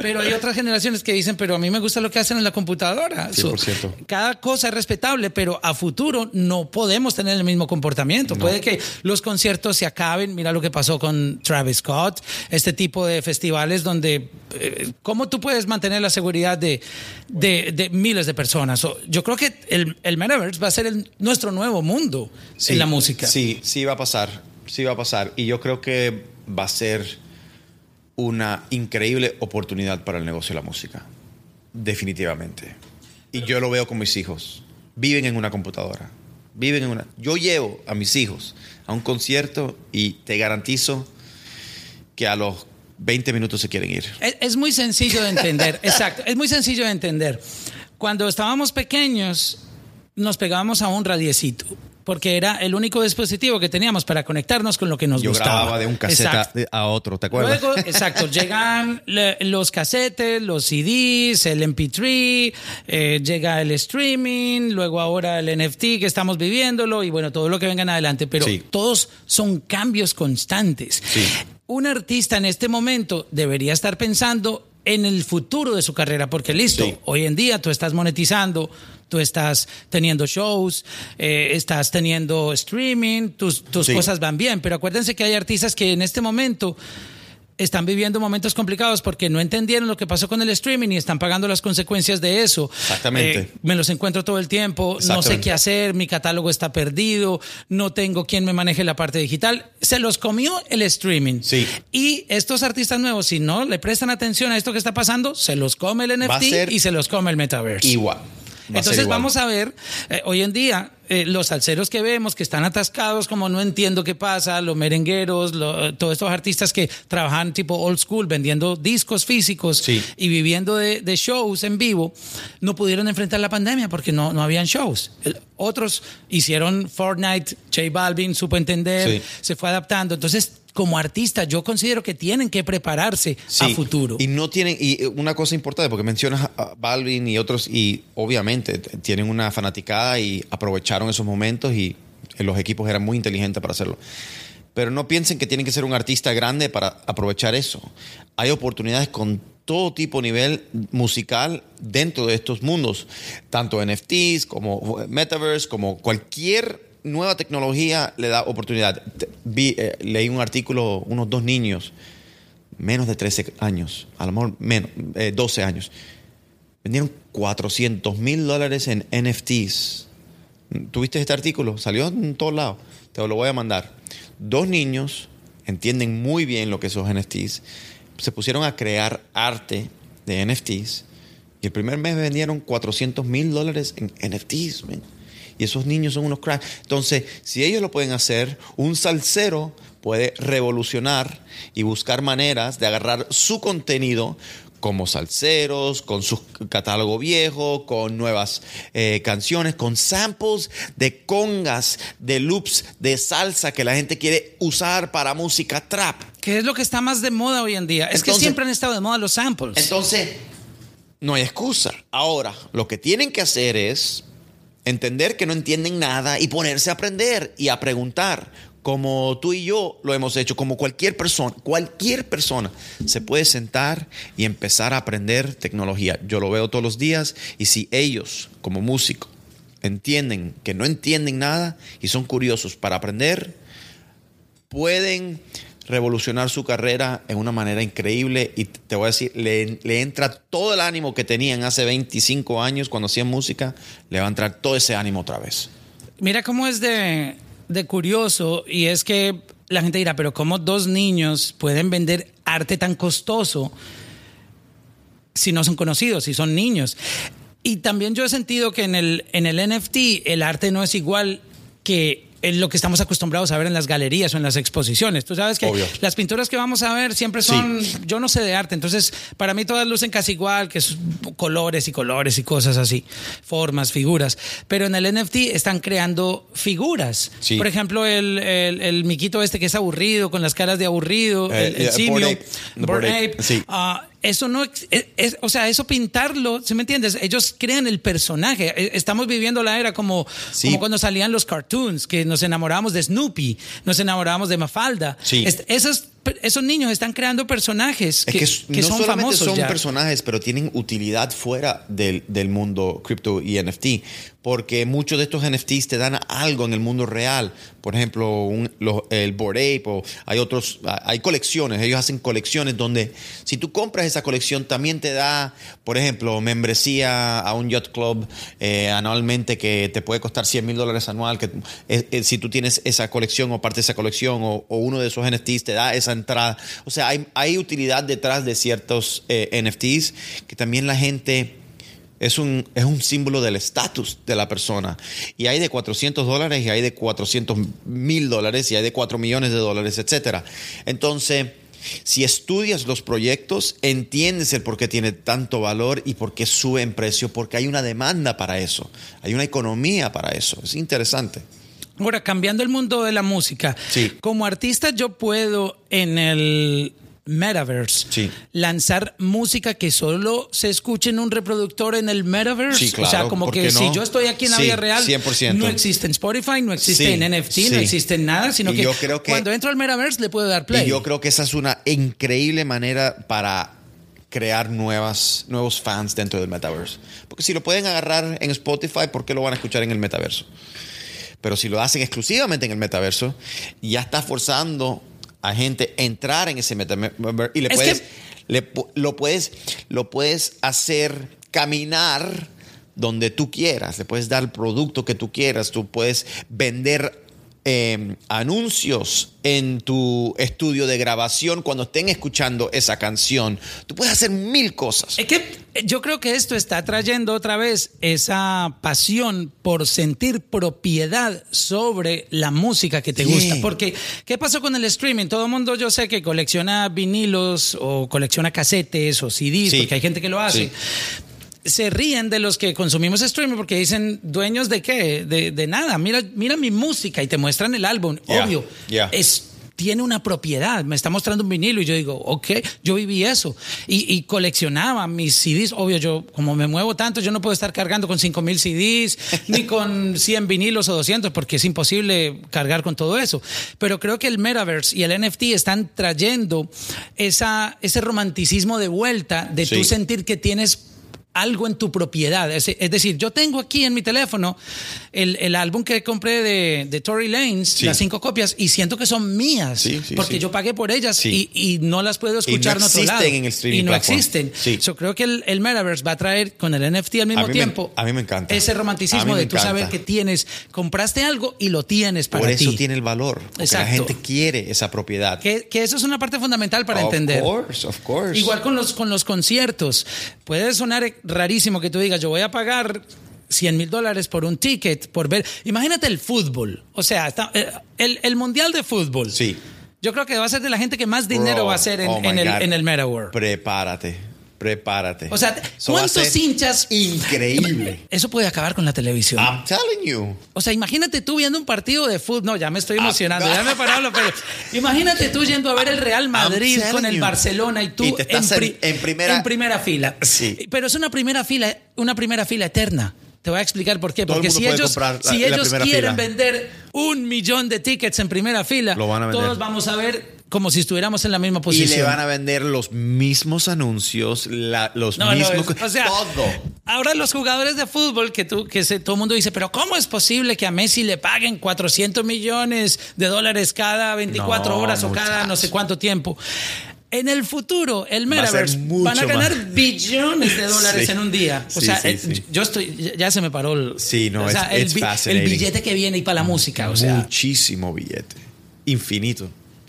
pero hay otras generaciones que dicen, pero a mí me gusta lo que hacen en la computadora. 100%. cada cosa es respetable, pero a futuro no podemos tener el mismo comportamiento. Puede que los conciertos se acaben, mira lo que pasó con Travis Scott, este tipo de festivales donde, eh, ¿cómo tú puedes mantener la seguridad de, de- de miles de personas? O- yo creo que el, el Metaverse va a ser el- nuestro nuevo mundo Sí, en la música. Sí, sí va a pasar. Sí va a pasar. Y yo creo que va a ser una increíble oportunidad para el negocio de la música. Definitivamente. Y yo lo veo con mis hijos. Viven en una computadora. Viven en una. Yo llevo a mis hijos a un concierto y te garantizo que a los 20 minutos se quieren ir. Es, es muy sencillo de entender, exacto, es muy sencillo de entender. Cuando estábamos pequeños, nos pegábamos a un radiecito, porque era el único dispositivo que teníamos para conectarnos con lo que nos Yo gustaba. grababa de un cassette a, otro, ¿te acuerdas? Luego, exacto, llegan le- los casetes, los CDs, el MP3, eh, llega el streaming, luego ahora el NFT que estamos viviéndolo y bueno, todo lo que vengan adelante, pero Sí. todos son cambios constantes. Sí. Un artista en este momento debería estar pensando en el futuro de su carrera, porque listo, Sí. hoy en día tú estás monetizando, tú estás teniendo shows, eh, estás teniendo streaming, tus, tus Sí. cosas van bien, pero acuérdense que hay artistas que en este momento están viviendo momentos complicados porque no entendieron lo que pasó con el streaming y están pagando las consecuencias de eso. Exactamente. Eh, me los encuentro todo el tiempo, no sé qué hacer, mi catálogo está perdido, no tengo quien me maneje la parte digital. Se los comió el streaming. Sí. Y estos artistas nuevos, si no le prestan atención a esto que está pasando, se los come el NFT y se los come el metaverse. Igual. Va Entonces vamos a ver, eh, hoy en día, eh, los salseros que vemos que están atascados, como no entiendo qué pasa, los merengueros, lo- todos estos artistas que trabajan tipo old school, vendiendo discos físicos Sí. y viviendo de, de shows en vivo, no pudieron enfrentar la pandemia porque no, no habían shows. Otros hicieron Fortnite, J Balvin supo entender, Sí. se fue adaptando. Entonces, como artista, yo considero que tienen que prepararse a futuro. Y no tienen, y eh, una cosa importante, porque mencionas a Balvin y otros, y obviamente tienen una fanaticada y aprovecharon esos momentos y eh, los equipos eran muy inteligentes para hacerlo. Pero no piensen que tienen que ser un artista grande para aprovechar eso. Hay oportunidades con todo tipo de nivel musical dentro de estos mundos, tanto NFTs como Metaverse, como cualquier nueva tecnología le da oportunidad. Vi, eh, leí un artículo, unos dos niños menos de 13 años, a lo mejor menos, eh, 12 años, vendieron 400 mil dólares en NFTs. ¿Tuviste este artículo? Salió en todos lados. Te lo voy a mandar. Dos niños entienden muy bien lo que son NFTs. Se pusieron a crear arte de NFTs y el primer mes vendieron 400 mil dólares en NFTs. man. Y esos niños son unos cracks. Entonces, si ellos lo pueden hacer, un salsero puede revolucionar y buscar maneras de agarrar su contenido como salseros, con su catálogo viejo, con nuevas eh, canciones, con samples de congas, de loops, de salsa que la gente quiere usar para música trap. ¿Qué es lo que está más de moda hoy en día? es que siempre han estado de moda los samples. Entonces, no hay excusa. Ahora, lo que tienen que hacer es entender que no entienden nada y ponerse a aprender y a preguntar. Como tú y yo lo hemos hecho, como cualquier persona, cualquier persona se puede sentar y empezar a aprender tecnología. Yo lo veo todos los días y si ellos, como músicos, entienden que no entienden nada y son curiosos para aprender, pueden revolucionar su carrera en una manera increíble y te voy a decir, le, le entra todo el ánimo que tenían hace 25 años cuando hacían música, le va a entrar todo ese ánimo otra vez. Mira cómo es de, de curioso y es que la gente dirá, pero ¿cómo dos niños pueden vender arte tan costoso si no son conocidos, si son niños? Y también yo he sentido que en el, en el NFT el arte no es igual que en lo que estamos acostumbrados a ver en las galerías o en las exposiciones. Tú sabes que Obvio. las pinturas que vamos a ver siempre son, yo no sé de arte, entonces para mí todas lucen casi igual, que es colores y colores y cosas así, formas, figuras. Pero en el NFT están creando figuras. Sí. Por ejemplo, el, el, el miquito este que es aburrido, con las caras de aburrido, Eh, el, el eh, simio, Bored Ape. Bored Ape, Ape. sí. Ah, eso no, es, es- o sea, eso pintarlo, ¿sí me entiendes? Ellos crean el personaje. Eh, Estamos viviendo la era como, Sí. como cuando salían los cartoons, que nos enamorábamos de Snoopy, nos enamorábamos de Mafalda. Sí. Est- esos, esos niños están creando personajes Es que, que, no son solamente famosos son ya. personajes, pero tienen utilidad fuera del, del mundo cripto y NFT, porque muchos de estos NFTs te dan algo en el mundo real. Por ejemplo, el Bored Ape, o hay otros, hay colecciones, ellos hacen colecciones donde si tú compras esa colección también te da, por ejemplo, membresía a un yacht club eh, anualmente que te puede costar 100 mil dólares anual, que eh, eh, si tú tienes esa colección o parte de esa colección o, o uno de esos NFTs te da esa entrada. O sea, hay, hay utilidad detrás de ciertos eh, NFTs que también la gente es un, es un símbolo del estatus de la persona. Y hay de 400 dólares y hay de 400 mil dólares y hay de 4 millones de dólares, etcétera. Entonces, si estudias los proyectos, entiendes el por qué tiene tanto valor y por qué sube en precio, porque hay una demanda para eso, hay una economía para eso. Es interesante. Ahora, cambiando el mundo de la música, Sí. como artista yo puedo en el metaverse Sí. lanzar música que solo se escuche en un reproductor en el metaverse. Sí, o sea, claro, como ¿por que si yo estoy aquí en la Sí, vida real, 100%. no existe en Spotify, no existe en NFT, no existe en nada, sino que, yo creo que- cuando entro al metaverse le puedo dar play. Y yo creo que esa es una increíble manera para crear nuevas, nuevos fans dentro del metaverso. Porque si lo pueden agarrar en Spotify, ¿por qué lo van a escuchar en el metaverso? Pero si lo hacen exclusivamente en el metaverso, ya está forzando a gente entrar en ese metaverso y le Es puedes, que- le pu- lo puedes, lo puedes hacer caminar donde tú quieras, le puedes dar el producto que tú quieras, tú puedes vender eh, anuncios en tu estudio de grabación cuando estén escuchando esa canción. Tú puedes hacer mil cosas. Es que yo creo que esto está trayendo otra vez esa pasión por sentir propiedad sobre la música que te gusta. Porque, ¿qué pasó con el streaming? Todo el mundo yo sé que colecciona vinilos o colecciona casetes o CDs, Sí. porque hay gente que lo hace. Sí. Se ríen de los que consumimos streaming porque dicen, ¿dueños de qué? De, de nada. Mira, mira mi música y te muestran el álbum. Yeah, Obvio. yeah. Es tiene una propiedad, me está mostrando un vinilo y yo digo, ok, yo viví eso y, y coleccionaba mis CDs, obvio, yo como me muevo tanto, yo no puedo estar cargando con 5 mil CDs ni con 100 vinilos o 200 porque es imposible cargar con todo eso, pero creo que el Metaverse y el NFT están trayendo esa, ese romanticismo de vuelta de Sí. tú sentir que tienes algo en tu propiedad. Es, es decir, yo tengo aquí en mi teléfono el, el álbum que compré de, de Tory Lanez, Sí. las cinco copias, y siento que son mías, Sí, sí, porque yo pagué por ellas y, y no las puedo escuchar Y no en otro lado. existen en el streaming Y no platform. existen. Yo creo que el, el Metaverse va a traer con el NFT al mismo A mí me- tiempo a mí me encanta. ese romanticismo de tú saber encanta. que tienes, compraste algo y lo tienes para Por eso ti. tiene el valor. Porque la Exacto. gente quiere esa propiedad. Que, que eso es una parte fundamental para Of entender. course, of course. Igual con los, con los conciertos. Puede sonar rarísimo que tú digas, yo voy a pagar 100 mil dólares por un ticket, por ver. Imagínate el fútbol. O sea, está- eh, el, el mundial de fútbol. Sí. Yo creo que va a ser de la gente que más dinero Bro, va a hacer en, oh en el, en el Metaverse. Prepárate, prepárate. O sea, ¿cuántos hinchas- Increíble. Eso puede acabar con la televisión. I'm telling you. O sea, imagínate tú viendo un partido de fútbol. No, ya me estoy Ah, emocionando, ya me he parado los pelos. Imagínate tú yendo a ver el Real Madrid con el you. Barcelona y tú Y te estás en- pri- en primera- en primera fila. Sí. Pero es una primera fila, una primera fila eterna. Te voy a explicar por qué. Todo Porque si ellos, la- si ellos quieren fila. vender un millón de tickets en primera fila, Lo van a vender. todos vamos a ver como si estuviéramos en la misma Y posición. le van a vender los mismos anuncios, la- los No, no, mismos. es- o sea, todo. ahora los jugadores de fútbol que tú, que se- todo el mundo dice, pero ¿cómo es posible que a Messi le paguen 400 millones de dólares cada 24 No, horas o cada no sé cuánto tiempo? En el futuro, el Va Metaverse mucho van a ganar más. billones de dólares Sí. en un día. O Sí, sea, sí, eh, sí. yo estoy, ya- se me paró el, Sí, no, o sea, it's- el, it's el billete que viene y para la música. O sea, Muchísimo billete. Infinito.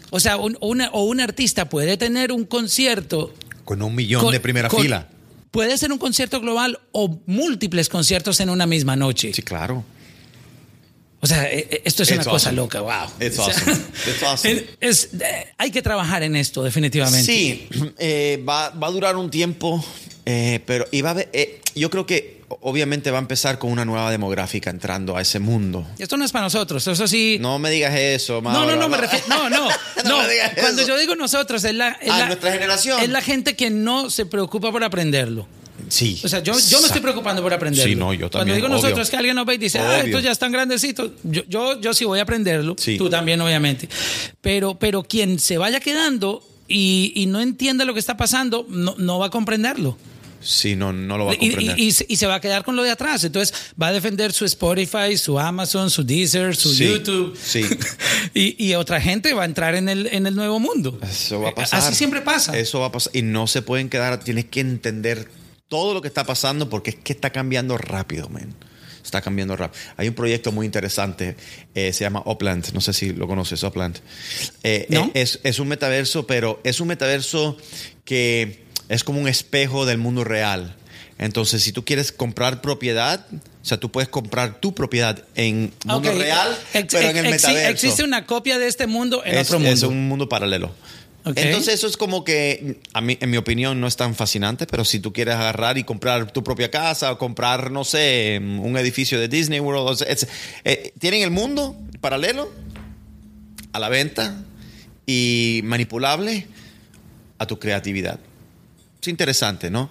O sea un, una, o un artista puede tener un concierto Con un millón con- de primera con- fila. Puede ser un concierto global o múltiples conciertos en una misma noche. Sí, claro. O sea, e- e- esto es It's una cosa loca, wow. It's awesome. It's awesome. es- eh, hay que trabajar en esto, definitivamente. Sí, eh, va, va a durar un tiempo, eh, pero y va a haber- eh, yo creo que obviamente va a empezar con una nueva demográfica entrando a ese mundo. Esto no es para nosotros, eso sí. No me digas eso, No, no, Mauro. no, me refiero. No, no. no. me digas Cuando eso. yo digo nosotros, es la, es Ah, la- nuestra generación. Es la gente que no se preocupa por aprenderlo. Sí. O sea, yo, yo me estoy preocupando por aprenderlo. Sí, no, yo Cuando también, digo nosotros obvio. es que alguien nos ve y dice, ah, Obvio. estos ya están grandecitos. Yo, yo, yo sí voy a aprenderlo. Sí. Tú también, obviamente. Pero, pero quien se vaya quedando y, y no entienda lo que está pasando, no, no va a comprenderlo. Sí, no, no lo va a comprender. y- y se- y se va a quedar con lo de atrás. Entonces va a defender su Spotify, su Amazon, su Deezer, su Sí, YouTube. sí. y, otra gente va a entrar en el, en el nuevo mundo. Eso va a pasar. Así siempre pasa. Eso va a pasar. Y no se pueden quedar. Tienes que entender todo lo que está pasando porque es que está cambiando rápido, man. Está cambiando rápido. Hay un proyecto muy interesante, eh, se llama Upland. No sé si lo conoces, Upland. Eh, No. eh, es, es un metaverso, pero es un metaverso que es como un espejo del mundo real. Entonces, si tú quieres comprar propiedad, o sea, tú puedes comprar tu propiedad en mundo real, Ex- pero en el metaverso Existe una copia de este mundo en es, otro mundo. es un mundo paralelo. Entonces eso es como que, a mí, en mi opinión, no es tan fascinante, pero si tú quieres agarrar y comprar tu propia casa o comprar, no sé, un edificio de Disney World, o sea, es- eh, tienen el mundo paralelo a la venta y manipulable a tu creatividad. Es interesante, ¿no?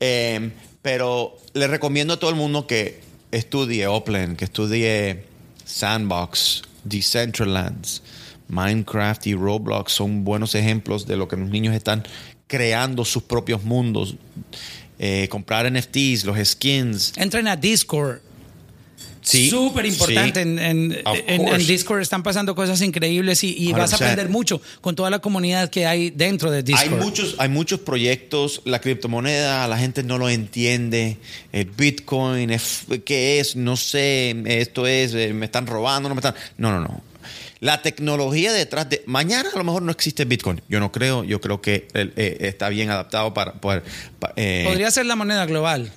Eh, pero le recomiendo a todo el mundo que estudie Upland, que estudie Sandbox, Decentralands, Minecraft y Roblox son buenos ejemplos de lo que los niños están creando sus propios mundos. Eh, comprar NFTs, los skins. Entren a Discord. Sí, Súper importante. sí. En, en- Of en- en course. Discord están pasando cosas increíbles y, y vas a 100%. aprender mucho con toda la comunidad que hay dentro de Discord. Hay muchos, hay muchos proyectos, la criptomoneda, la gente no lo entiende, el Bitcoin, es- ¿qué es? No sé, esto es, eh, me están robando, no me están... No, no, no. La tecnología detrás de... Mañana a lo mejor no existe Bitcoin. Yo no creo, yo creo que eh, está bien adaptado para... poder eh, Podría ser la moneda global.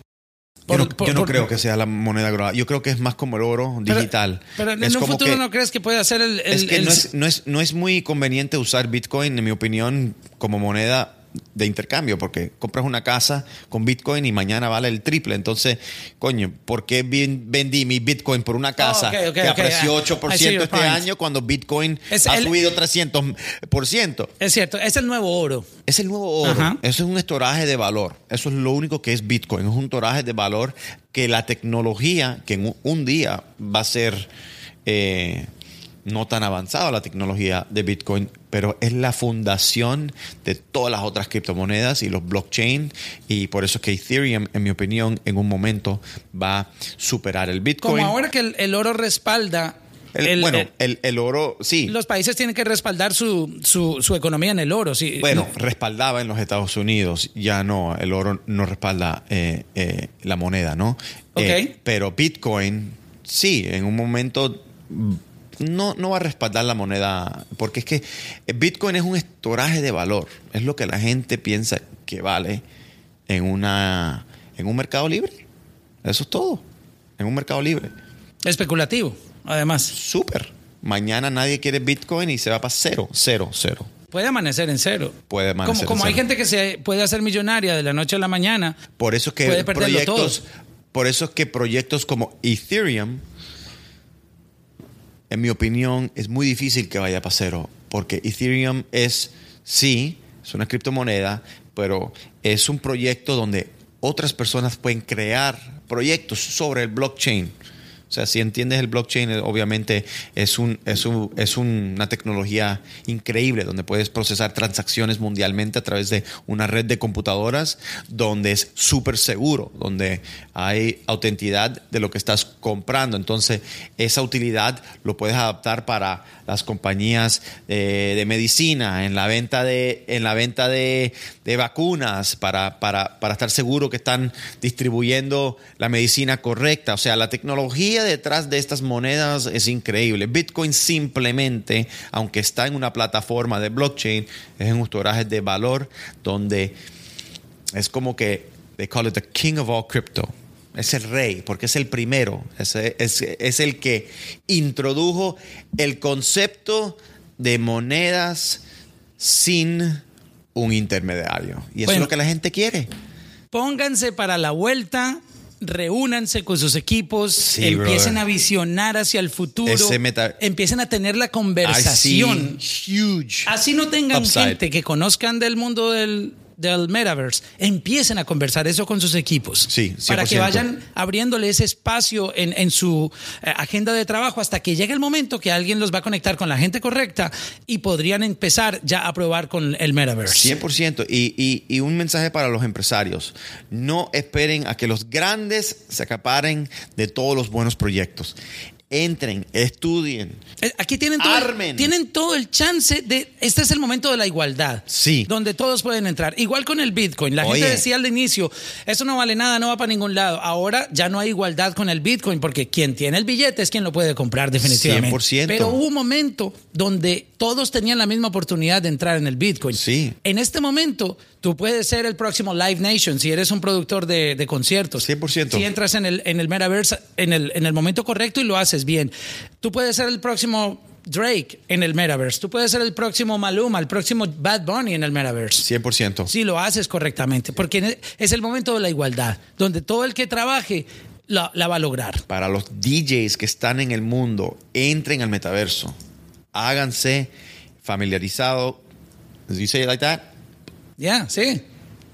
Yo no, Por- por- yo no por- creo que sea la moneda global. Yo creo que es más como el oro Pero- digital. Pero, en es un futuro que- no crees que puede hacer el. el- es que el- no, es, no, es, no es muy conveniente usar Bitcoin, en mi opinión, como moneda de intercambio, porque compras una casa con Bitcoin y mañana vale el triple. Entonces, coño, ¿por qué ven- vendí mi Bitcoin por una casa que ok. apreció I- I see 8% your este point. año cuando Bitcoin Es ha el- subido 300%? Es cierto, es el nuevo oro. Es el nuevo oro. Ajá. Eso es un estoraje de valor. Eso es lo único que es Bitcoin. Es un estoraje de valor que la tecnología, que en un, un día va a ser eh, no tan avanzada la tecnología de Bitcoin, pero es la fundación de todas las otras criptomonedas y los blockchain. Y por eso es que Ethereum, en mi opinión, en un momento va a superar el Bitcoin. Como ahora que el, el oro respalda. El- el- bueno, el- el, oro, sí. los países tienen que respaldar su, su, su economía en el oro. Sí. Bueno, respaldaba en los Estados Unidos, ya no, el oro no respalda eh, eh, la moneda, ¿no? Ok. Eh, pero Bitcoin, sí, en un momento no, no va a respaldar la moneda, porque es que Bitcoin es un estoraje de valor, es lo que la gente piensa que vale en, una, en un mercado libre. Eso es todo, en un mercado libre. Especulativo, además. Súper. Mañana nadie quiere Bitcoin y se va para cero, cero, cero. Puede amanecer en cero. Puede amanecer Como, en como hay gente que se puede hacer millonaria de la noche a la mañana. Por eso es que proyectos, por eso es que proyectos como Ethereum, en mi opinión, es muy difícil que vaya para cero, porque Ethereum es sí, es una criptomoneda, pero es un proyecto donde otras personas pueden crear proyectos sobre el blockchain. O sea, si entiendes el blockchain, obviamente es, un, es, un- es una tecnología increíble donde puedes procesar transacciones mundialmente a través de una red de computadoras donde es súper seguro, donde hay autenticidad de lo que estás comprando. Entonces, esa utilidad lo puedes adaptar para las compañías eh, de medicina, en la venta de, en la venta de, de vacunas, para, para, para estar seguro que están distribuyendo la medicina correcta. O sea, la tecnología detrás de estas monedas es increíble. Bitcoin simplemente, aunque está en una plataforma de blockchain, es un storage de valor donde es como que they call it the king of all crypto. es el rey, porque es el primero, es, es- es el que introdujo el concepto de monedas sin un intermediario. Y eso Bueno. es lo que la gente quiere. Pónganse para la vuelta, reúnanse con sus equipos, Sí, empiecen brother. a visionar hacia el futuro, empiecen a tener la conversación. huge. Así no tengan upside. gente que conozcan del mundo del, del metaverse, empiecen a conversar eso con sus equipos. Sí, Para que 100%. vayan abriéndole ese espacio en, en su eh, agenda de trabajo hasta que llegue el momento que alguien los va a conectar con la gente correcta y podrían empezar ya a probar con el metaverse. 100%. Y, y, y un mensaje para los empresarios. No esperen a que los grandes se acaparen de todos los buenos proyectos. Entren, estudien. Eh, Aquí tienen todo, Armen. tienen todo el chance de. Este es el momento de la igualdad. Sí. Donde todos pueden entrar. Igual con el Bitcoin. La Oye. gente decía al inicio: eso no vale nada, no va para ningún lado. Ahora ya no hay igualdad con el Bitcoin porque quien tiene el billete es quien lo puede comprar, definitivamente. 100%. Pero hubo un momento donde todos tenían la misma oportunidad de entrar en el Bitcoin. Sí. En este momento, tú puedes ser el próximo Live Nation si eres un productor de, de conciertos. 100%. Si entras en el, en el metaverse en el, en el momento correcto y lo haces bien. Tú puedes ser el próximo Drake en el metaverse. Tú puedes ser el próximo Maluma, el próximo Bad Bunny en el metaverse. 100%. Si lo haces correctamente, porque es el momento de la igualdad, donde todo el que trabaje la, la va a lograr. Para los DJs que están en el mundo, entren al metaverso. Háganse familiarizados. Did you say it like that? Ya, sí.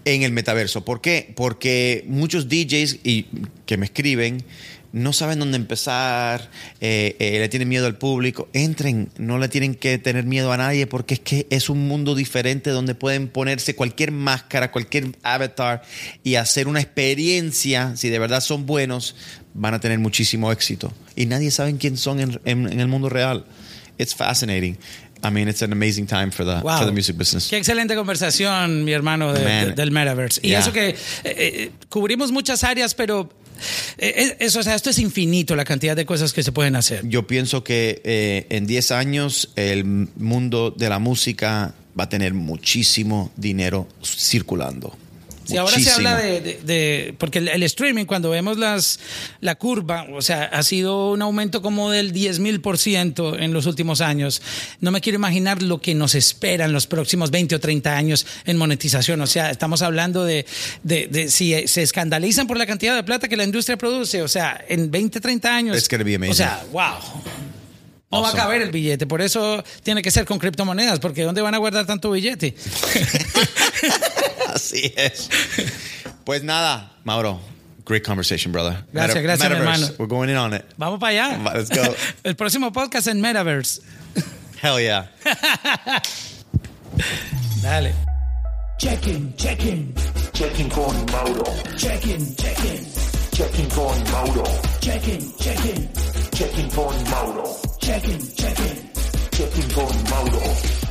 en el metaverso. ¿Por qué? Porque muchos DJs y, que me escriben no saben dónde empezar, eh, eh, le tienen miedo al público. Entren, no le tienen que tener miedo a nadie porque es que es un mundo diferente donde pueden ponerse cualquier máscara, cualquier avatar y hacer una experiencia. Si de verdad son buenos, van a tener muchísimo éxito. Y nadie sabe quién son en, en- en el mundo real. It's fascinating. I mean, it's an amazing time for the, Wow. for the music business. Qué excelente conversación, mi hermano, de- del metaverse. Y Yeah. eso que eh, eh, cubrimos muchas áreas, pero eh, eso, o sea, esto es infinito la cantidad de cosas que se pueden hacer. Yo pienso que eh, en 10 años el mundo de la música va a tener muchísimo dinero circulando. Si ahora se habla de, de- de- porque el, el streaming, cuando vemos las la curva, o sea, ha sido un aumento como del 10 mil por ciento en los últimos años. No me quiero imaginar lo que nos espera en los próximos 20 o 30 años en monetización. O sea, estamos hablando de, de, de si se escandalizan por la cantidad de plata que la industria produce. O sea, en 20, 30 años. Be amazing. O sea, wow. No va a caber el billete, por eso tiene que ser con criptomonedas, porque ¿dónde van a guardar tanto billete? Así es. Pues nada, Mauro. Great conversation, brother. Gracias, Meta- gracias, hermano. We're going in on it. Vamos para allá. Let's go. El próximo podcast en Metaverse. Hell yeah. Dale. Checking, checking, Checking con Mauro. checking, checking, Checking con Mauro. checking, checking, Checking con Mauro. Checking, checking. Checking con Mauro.